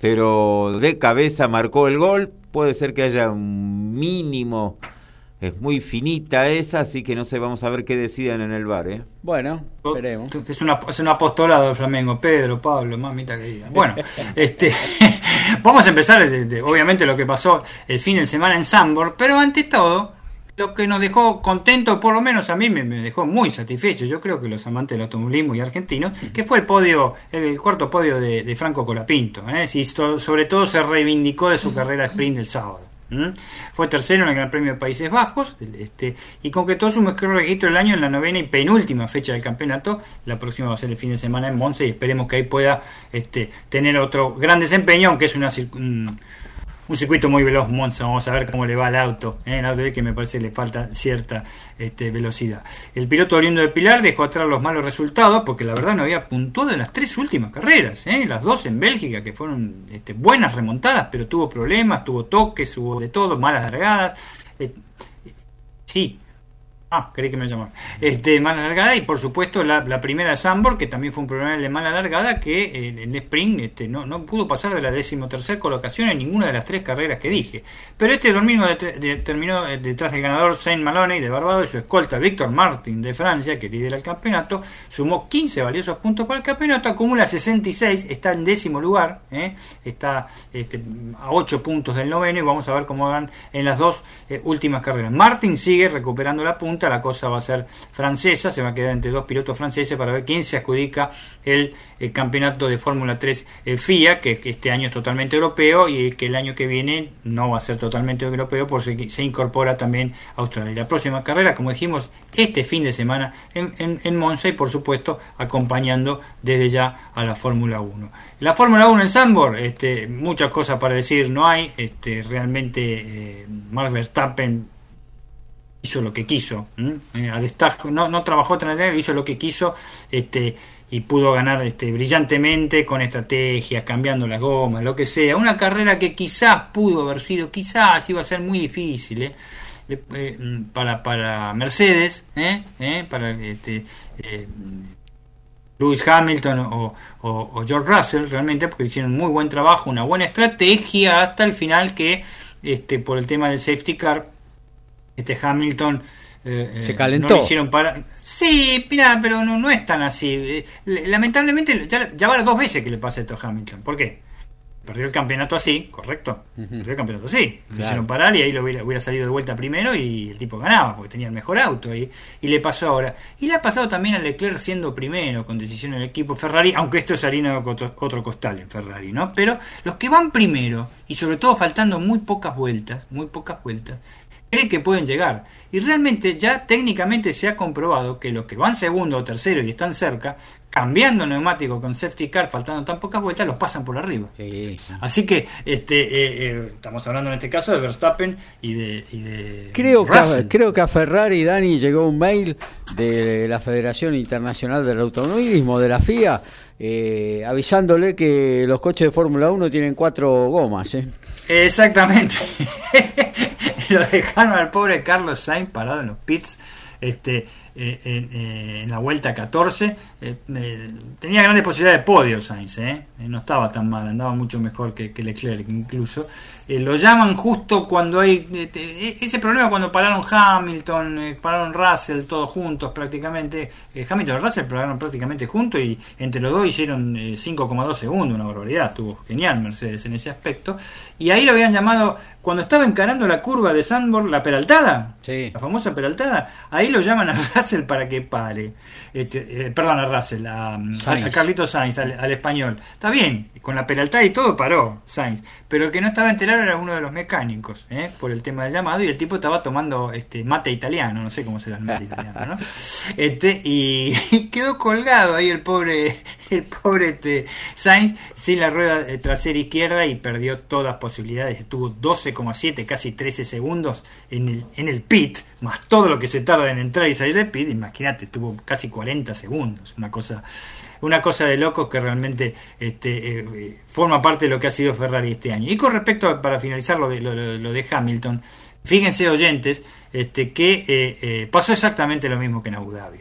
pero de cabeza marcó el gol. Puede ser que haya un mínimo es muy finita esa, así que no sé, vamos a ver qué deciden en el bar, ¿eh? Bueno, veremos. Es, una, es un apostolado de Flamengo, Pedro, Pablo, mamita querida. Bueno, este, vamos a empezar, desde, obviamente, lo que pasó el fin de semana en Sambor, pero ante todo, lo que nos dejó contento, por lo menos a mí me, dejó muy satisfecho, yo creo que los amantes del automovilismo y argentinos, que fue el podio, el, cuarto podio de, Franco Colapinto, ¿eh? y sobre todo se reivindicó de su carrera sprint del sábado. Fue tercero en el Gran Premio de Países Bajos este, y concretó su mejor registro del año en la novena y penúltima fecha del campeonato. La próxima va a ser el fin de semana en Monza y esperemos que ahí pueda este, tener otro gran desempeño, aunque es una, un circuito muy veloz Monza, vamos a ver cómo le va al auto, ¿eh? el auto que me parece le falta cierta este, velocidad. El piloto oriundo de Pilar dejó atrás los malos resultados porque la verdad no había puntuado en las tres últimas carreras, ¿eh? las dos en Bélgica que fueron este, buenas remontadas, pero tuvo problemas, tuvo toques, hubo de todo, malas largadas. Eh, sí, Ah, creí que me llamaban. Este, mala largada y por supuesto la, primera de Sambor, que también fue un problema de mala largada, que en, en Spring este, no, no pudo pasar de la decimotercer colocación en ninguna de las tres carreras que dije. Pero este domingo terminó eh, detrás del ganador Saint Maloney de Barbados y su escolta Víctor Martin de Francia, que lidera el campeonato, sumó 15 valiosos puntos para el campeonato, acumula 66, está en décimo lugar, ¿eh? está este, a 8 puntos del noveno y vamos a ver cómo van en las dos eh, últimas carreras. Martin sigue recuperando la punta, la cosa va a ser francesa, se va a quedar entre dos pilotos franceses para ver quién se adjudica el, eh, campeonato de Fórmula 3 eh, FIA, que, este año es totalmente europeo y que el año que viene no va a ser totalmente europeo porque se incorpora también Australia. La próxima carrera, como dijimos, este fin de semana en, en, en Monza y por supuesto acompañando desde ya a la Fórmula 1. La Fórmula 1 en Sambor, este, muchas cosas para decir no hay, este, realmente eh, Verstappen hizo lo que quiso. Eh, a destajo, no, no trabajó tan hizo lo que quiso, este, y pudo ganar este, brillantemente con estrategias, cambiando las gomas, lo que sea. Una carrera que quizás pudo haber sido, quizás iba a ser muy difícil, ¿eh? Eh, eh, para, para Mercedes, para este, Lewis Hamilton o, o- o George Russell, realmente, porque hicieron muy buen trabajo, una buena estrategia hasta el final que, este, por el tema del safety car, este Hamilton eh, Se eh, calentó. no le hicieron parar. Sí, mira, pero no, no es tan así. Eh, Lamentablemente, ya, ya va dos veces que le pasa esto a Hamilton. ¿Por qué? Perdió el campeonato así, correcto. Perdió el campeonato así. Claro. hicieron parar y ahí lo hubiera, hubiera salido de vuelta primero y el tipo ganaba porque tenía el mejor auto. Y, y le pasó ahora. Y le ha pasado también a Leclerc siendo primero con decisión del equipo Ferrari, aunque esto es harina de otro, otro costal en Ferrari, ¿no? Pero los que van primero y sobre todo faltando muy pocas vueltas, muy pocas vueltas, cree que pueden llegar. Y realmente ya técnicamente se ha comprobado que los que van segundo o tercero y están cerca, cambiando neumático con safety car, faltando tan pocas vueltas, los pasan por arriba. Sí. Así que este eh, eh, estamos hablando en este caso de Verstappen y de, y de Creo que, creo que a Ferrari, Dani, llegó un mail de la Federación Internacional del Automovilismo, de la FIA, eh, avisándole que los coches de Fórmula 1 tienen cuatro gomas. ¿eh? Exactamente. Lo dejaron al pobre Carlos Sainz parado en los pits este, eh, en, eh, en la vuelta 14. Eh, eh, tenía grandes posibilidades de podio Sainz, ¿eh? No estaba tan mal, andaba mucho mejor que, que Leclerc incluso. Lo llaman justo cuando hay ese problema cuando pararon Hamilton, pararon Russell, todos juntos prácticamente. Hamilton y Russell pararon prácticamente juntos y entre los dos hicieron eh, 5,2 segundos, una barbaridad. Estuvo genial Mercedes en ese aspecto. Y ahí lo habían llamado, cuando estaba encarando la curva de Sandborn, la peraltada, Sí. la famosa peraltada, ahí lo llaman a Russell para que pare. Este, perdón, a Russell, a, a, Carlitos Sainz, al, al español. Está bien, con la peraltada y todo paró Sainz, pero el que no estaba enterado era uno de los mecánicos, ¿eh? por el tema del llamado, y el tipo estaba tomando este mate italiano, no sé cómo será el mate italiano, ¿no? Este, y, y quedó colgado ahí el pobre, el pobre este, Sainz sin la rueda eh, trasera izquierda y perdió todas posibilidades. Estuvo 12,7, casi 13 segundos en el, en el pit, más todo lo que se tarda en entrar y salir del pit. Imagínate, estuvo casi 40 segundos. Una cosa, una cosa de locos que realmente este, eh, forma parte de lo que ha sido Ferrari este año. Y con respecto, a- para finalizar lo de, lo, de Hamilton, fíjense oyentes este, que eh, eh, pasó exactamente lo mismo que en Abu Dhabi.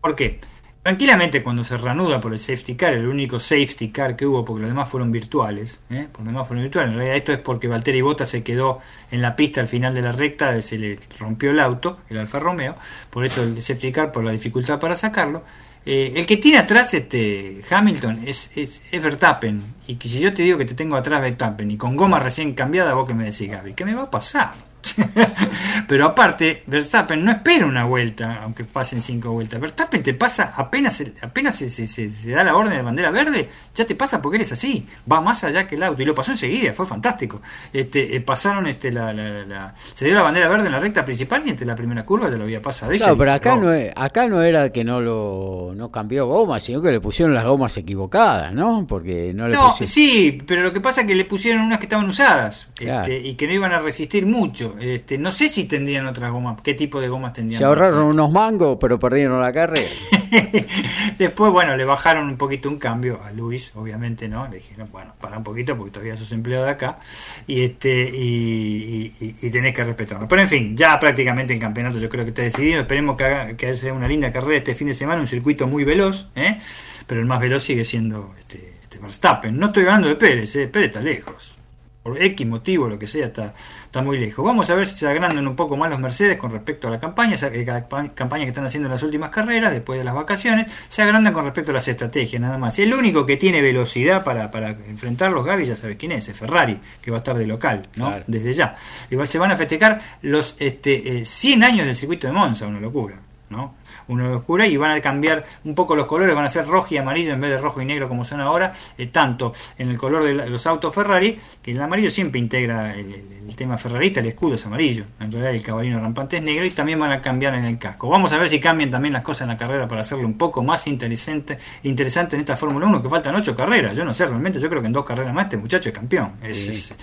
¿Por qué? Tranquilamente cuando se reanuda por el safety car, el único safety car que hubo, porque los demás fueron virtuales, ¿eh? por los demás fueron virtuales, en realidad esto es porque Valtteri Bottas se quedó en la pista al final de la recta, se le rompió el auto, el Alfa Romeo, por eso el safety car, por la dificultad para sacarlo. Eh, el que tiene atrás este Hamilton es, es, es Verstappen, y que si yo te digo que te tengo atrás Verstappen y con goma recién cambiada, vos que me decís, Gaby, ¿qué me va a pasar? Pero aparte, Verstappen no espera una vuelta, aunque pasen cinco vueltas. Verstappen te pasa apenas apenas se, se- se- se da la orden de bandera verde, ya te pasa porque eres así. Va más allá que el auto. Y lo pasó enseguida, fue fantástico. Este, eh, pasaron este, la, la- la- se dio la bandera verde en la recta principal y entre la primera curva te lo había pasado. Claro, pero acá no, acá no era que no lo no cambió gomas, sino que le pusieron las gomas equivocadas, ¿no? Porque no le No, pusieron- sí, pero lo que pasa es que le pusieron unas que estaban usadas Claro. este, y que no iban a resistir mucho. Este, no sé si tendrían otras gomas, qué tipo de gomas tendrían. Se ahorraron unos mangos, pero perdieron la carrera. Después, bueno, le bajaron un poquito un cambio a Luis, obviamente, ¿no? Le dijeron, bueno, para un poquito porque todavía sos empleado de acá y este y, y, tenés que respetarlo. Pero en fin, ya prácticamente en campeonato yo creo que está decidido. Esperemos que haga que haya una linda carrera este fin de semana, un circuito muy veloz, ¿eh? pero el más veloz sigue siendo este, este Verstappen. No estoy hablando de Pérez, ¿eh? Pérez está lejos por X motivo, lo que sea, está, está muy lejos. Vamos a ver si se agrandan un poco más los Mercedes con respecto a la campaña, esa campaña que están haciendo en las últimas carreras, después de las vacaciones, se agrandan con respecto a las estrategias, nada más. Y el único que tiene velocidad para, para enfrentar los Gavi, ya sabes quién es, es Ferrari, que va a estar de local, ¿no? Desde ya. Y se van a festejar los este, 100 eh, años del circuito de Monza, una locura, ¿no? Una oscura y van a cambiar un poco los colores, van a ser rojo y amarillo en vez de rojo y negro como son ahora, eh, tanto en el color de los autos Ferrari, que el amarillo siempre integra el, tema ferrarista, el escudo es amarillo, en realidad el caballino rampante es negro y también van a cambiar en el casco. Vamos a ver si cambian también las cosas en la carrera para hacerlo un poco más interesante, interesante en esta Fórmula 1, que faltan ocho carreras, yo no sé, realmente yo creo que en dos carreras más este muchacho es campeón, es,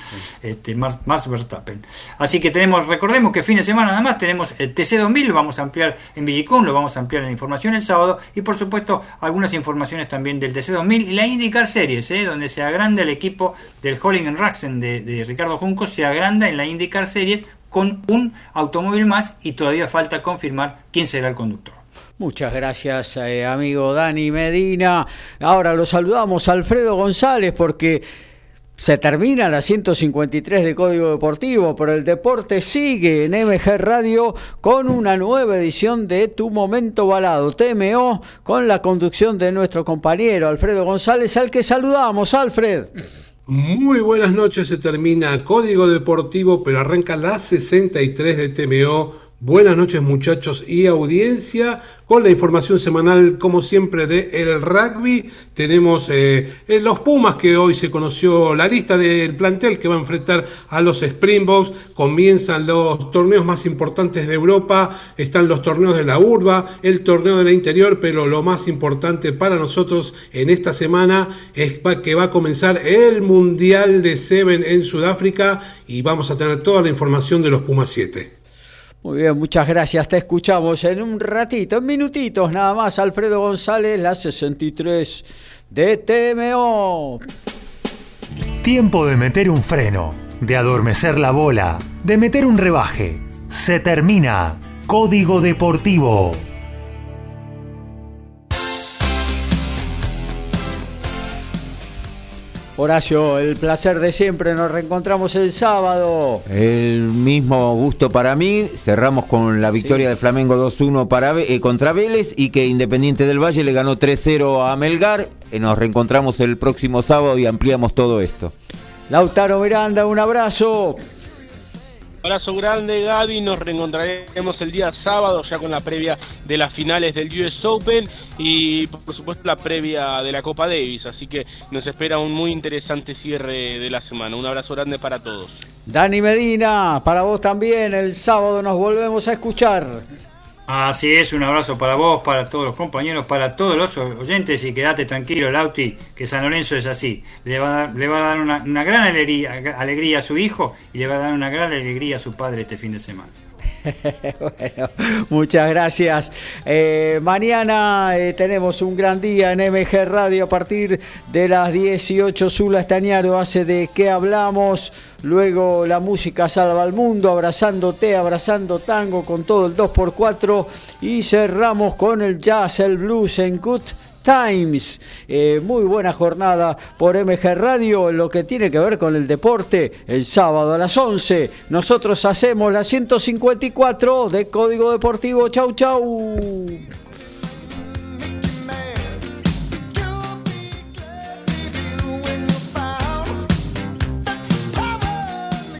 este Max Verstappen. Así que tenemos, recordemos que fin de semana nada más tenemos el TC2000, vamos a ampliar en Villicún, lo vamos a ampliar en información el sábado y por supuesto algunas informaciones también del TC2000 y la IndyCar Series, ¿eh? donde se agranda el equipo del Holling Raxen de, de Ricardo Junco, se agranda en la IndyCar Series con un automóvil más y todavía falta confirmar quién será el conductor. Muchas gracias, eh, amigo Dani Medina. Ahora lo saludamos Alfredo González porque se termina la 153 de Código Deportivo, pero el deporte sigue en MG Radio con una nueva edición de Tu Momento Balado, TMO, con la conducción de nuestro compañero Alfredo González, al que saludamos, Alfred. Muy buenas noches, se termina Código Deportivo, pero arranca la 63 de TMO Buenas noches muchachos y audiencia, con la información semanal como siempre de el rugby. Tenemos eh, los Pumas que hoy se conoció la lista del plantel que va a enfrentar a los Springboks. Comienzan los torneos más importantes de Europa, están los torneos de la urba, el torneo de la interior, pero lo más importante para nosotros en esta semana es que va a comenzar el Mundial de Seven en Sudáfrica y vamos a tener toda la información de los Pumas 7. Muy bien, muchas gracias. Te escuchamos en un ratito, en minutitos nada más. Alfredo González, la 63 de TMO. Tiempo de meter un freno, de adormecer la bola, de meter un rebaje. Se termina. Código Deportivo. Horacio, el placer de siempre, nos reencontramos el sábado. El mismo gusto para mí, cerramos con la victoria de Flamengo 2-1 para eh, contra Vélez y que Independiente del Valle le ganó 3-0 a Melgar. Eh, nos reencontramos el próximo sábado y ampliamos todo esto. Lautaro Miranda, un abrazo. Abrazo grande, Gaby. Nos reencontraremos el día sábado ya con la previa de las finales del US Open y por supuesto la previa de la Copa Davis. Así que nos espera un muy interesante cierre de la semana. Un abrazo grande para todos. Dani Medina, para vos también. El sábado nos volvemos a escuchar. Así es, un abrazo para vos, para todos los compañeros, para todos los oyentes y quédate tranquilo, Lauti, que San Lorenzo es así. Le va a dar, le va a dar una, gran alegría, alegría, a su hijo y le va a dar una gran alegría a su padre este fin de semana. bueno, muchas gracias. Eh, mañana eh, tenemos un gran día en MG Radio a partir de las 18. Zula Estañaro hace de qué hablamos. Luego la música salva al mundo, abrazándote, abrazando tango con todo el 2x4. Y cerramos con el jazz, el blues en Cut Times. Eh, muy buena jornada por MG Radio lo que tiene que ver con el deporte. El sábado a las 11 nosotros hacemos la 154 de Código Deportivo. Chau, chau.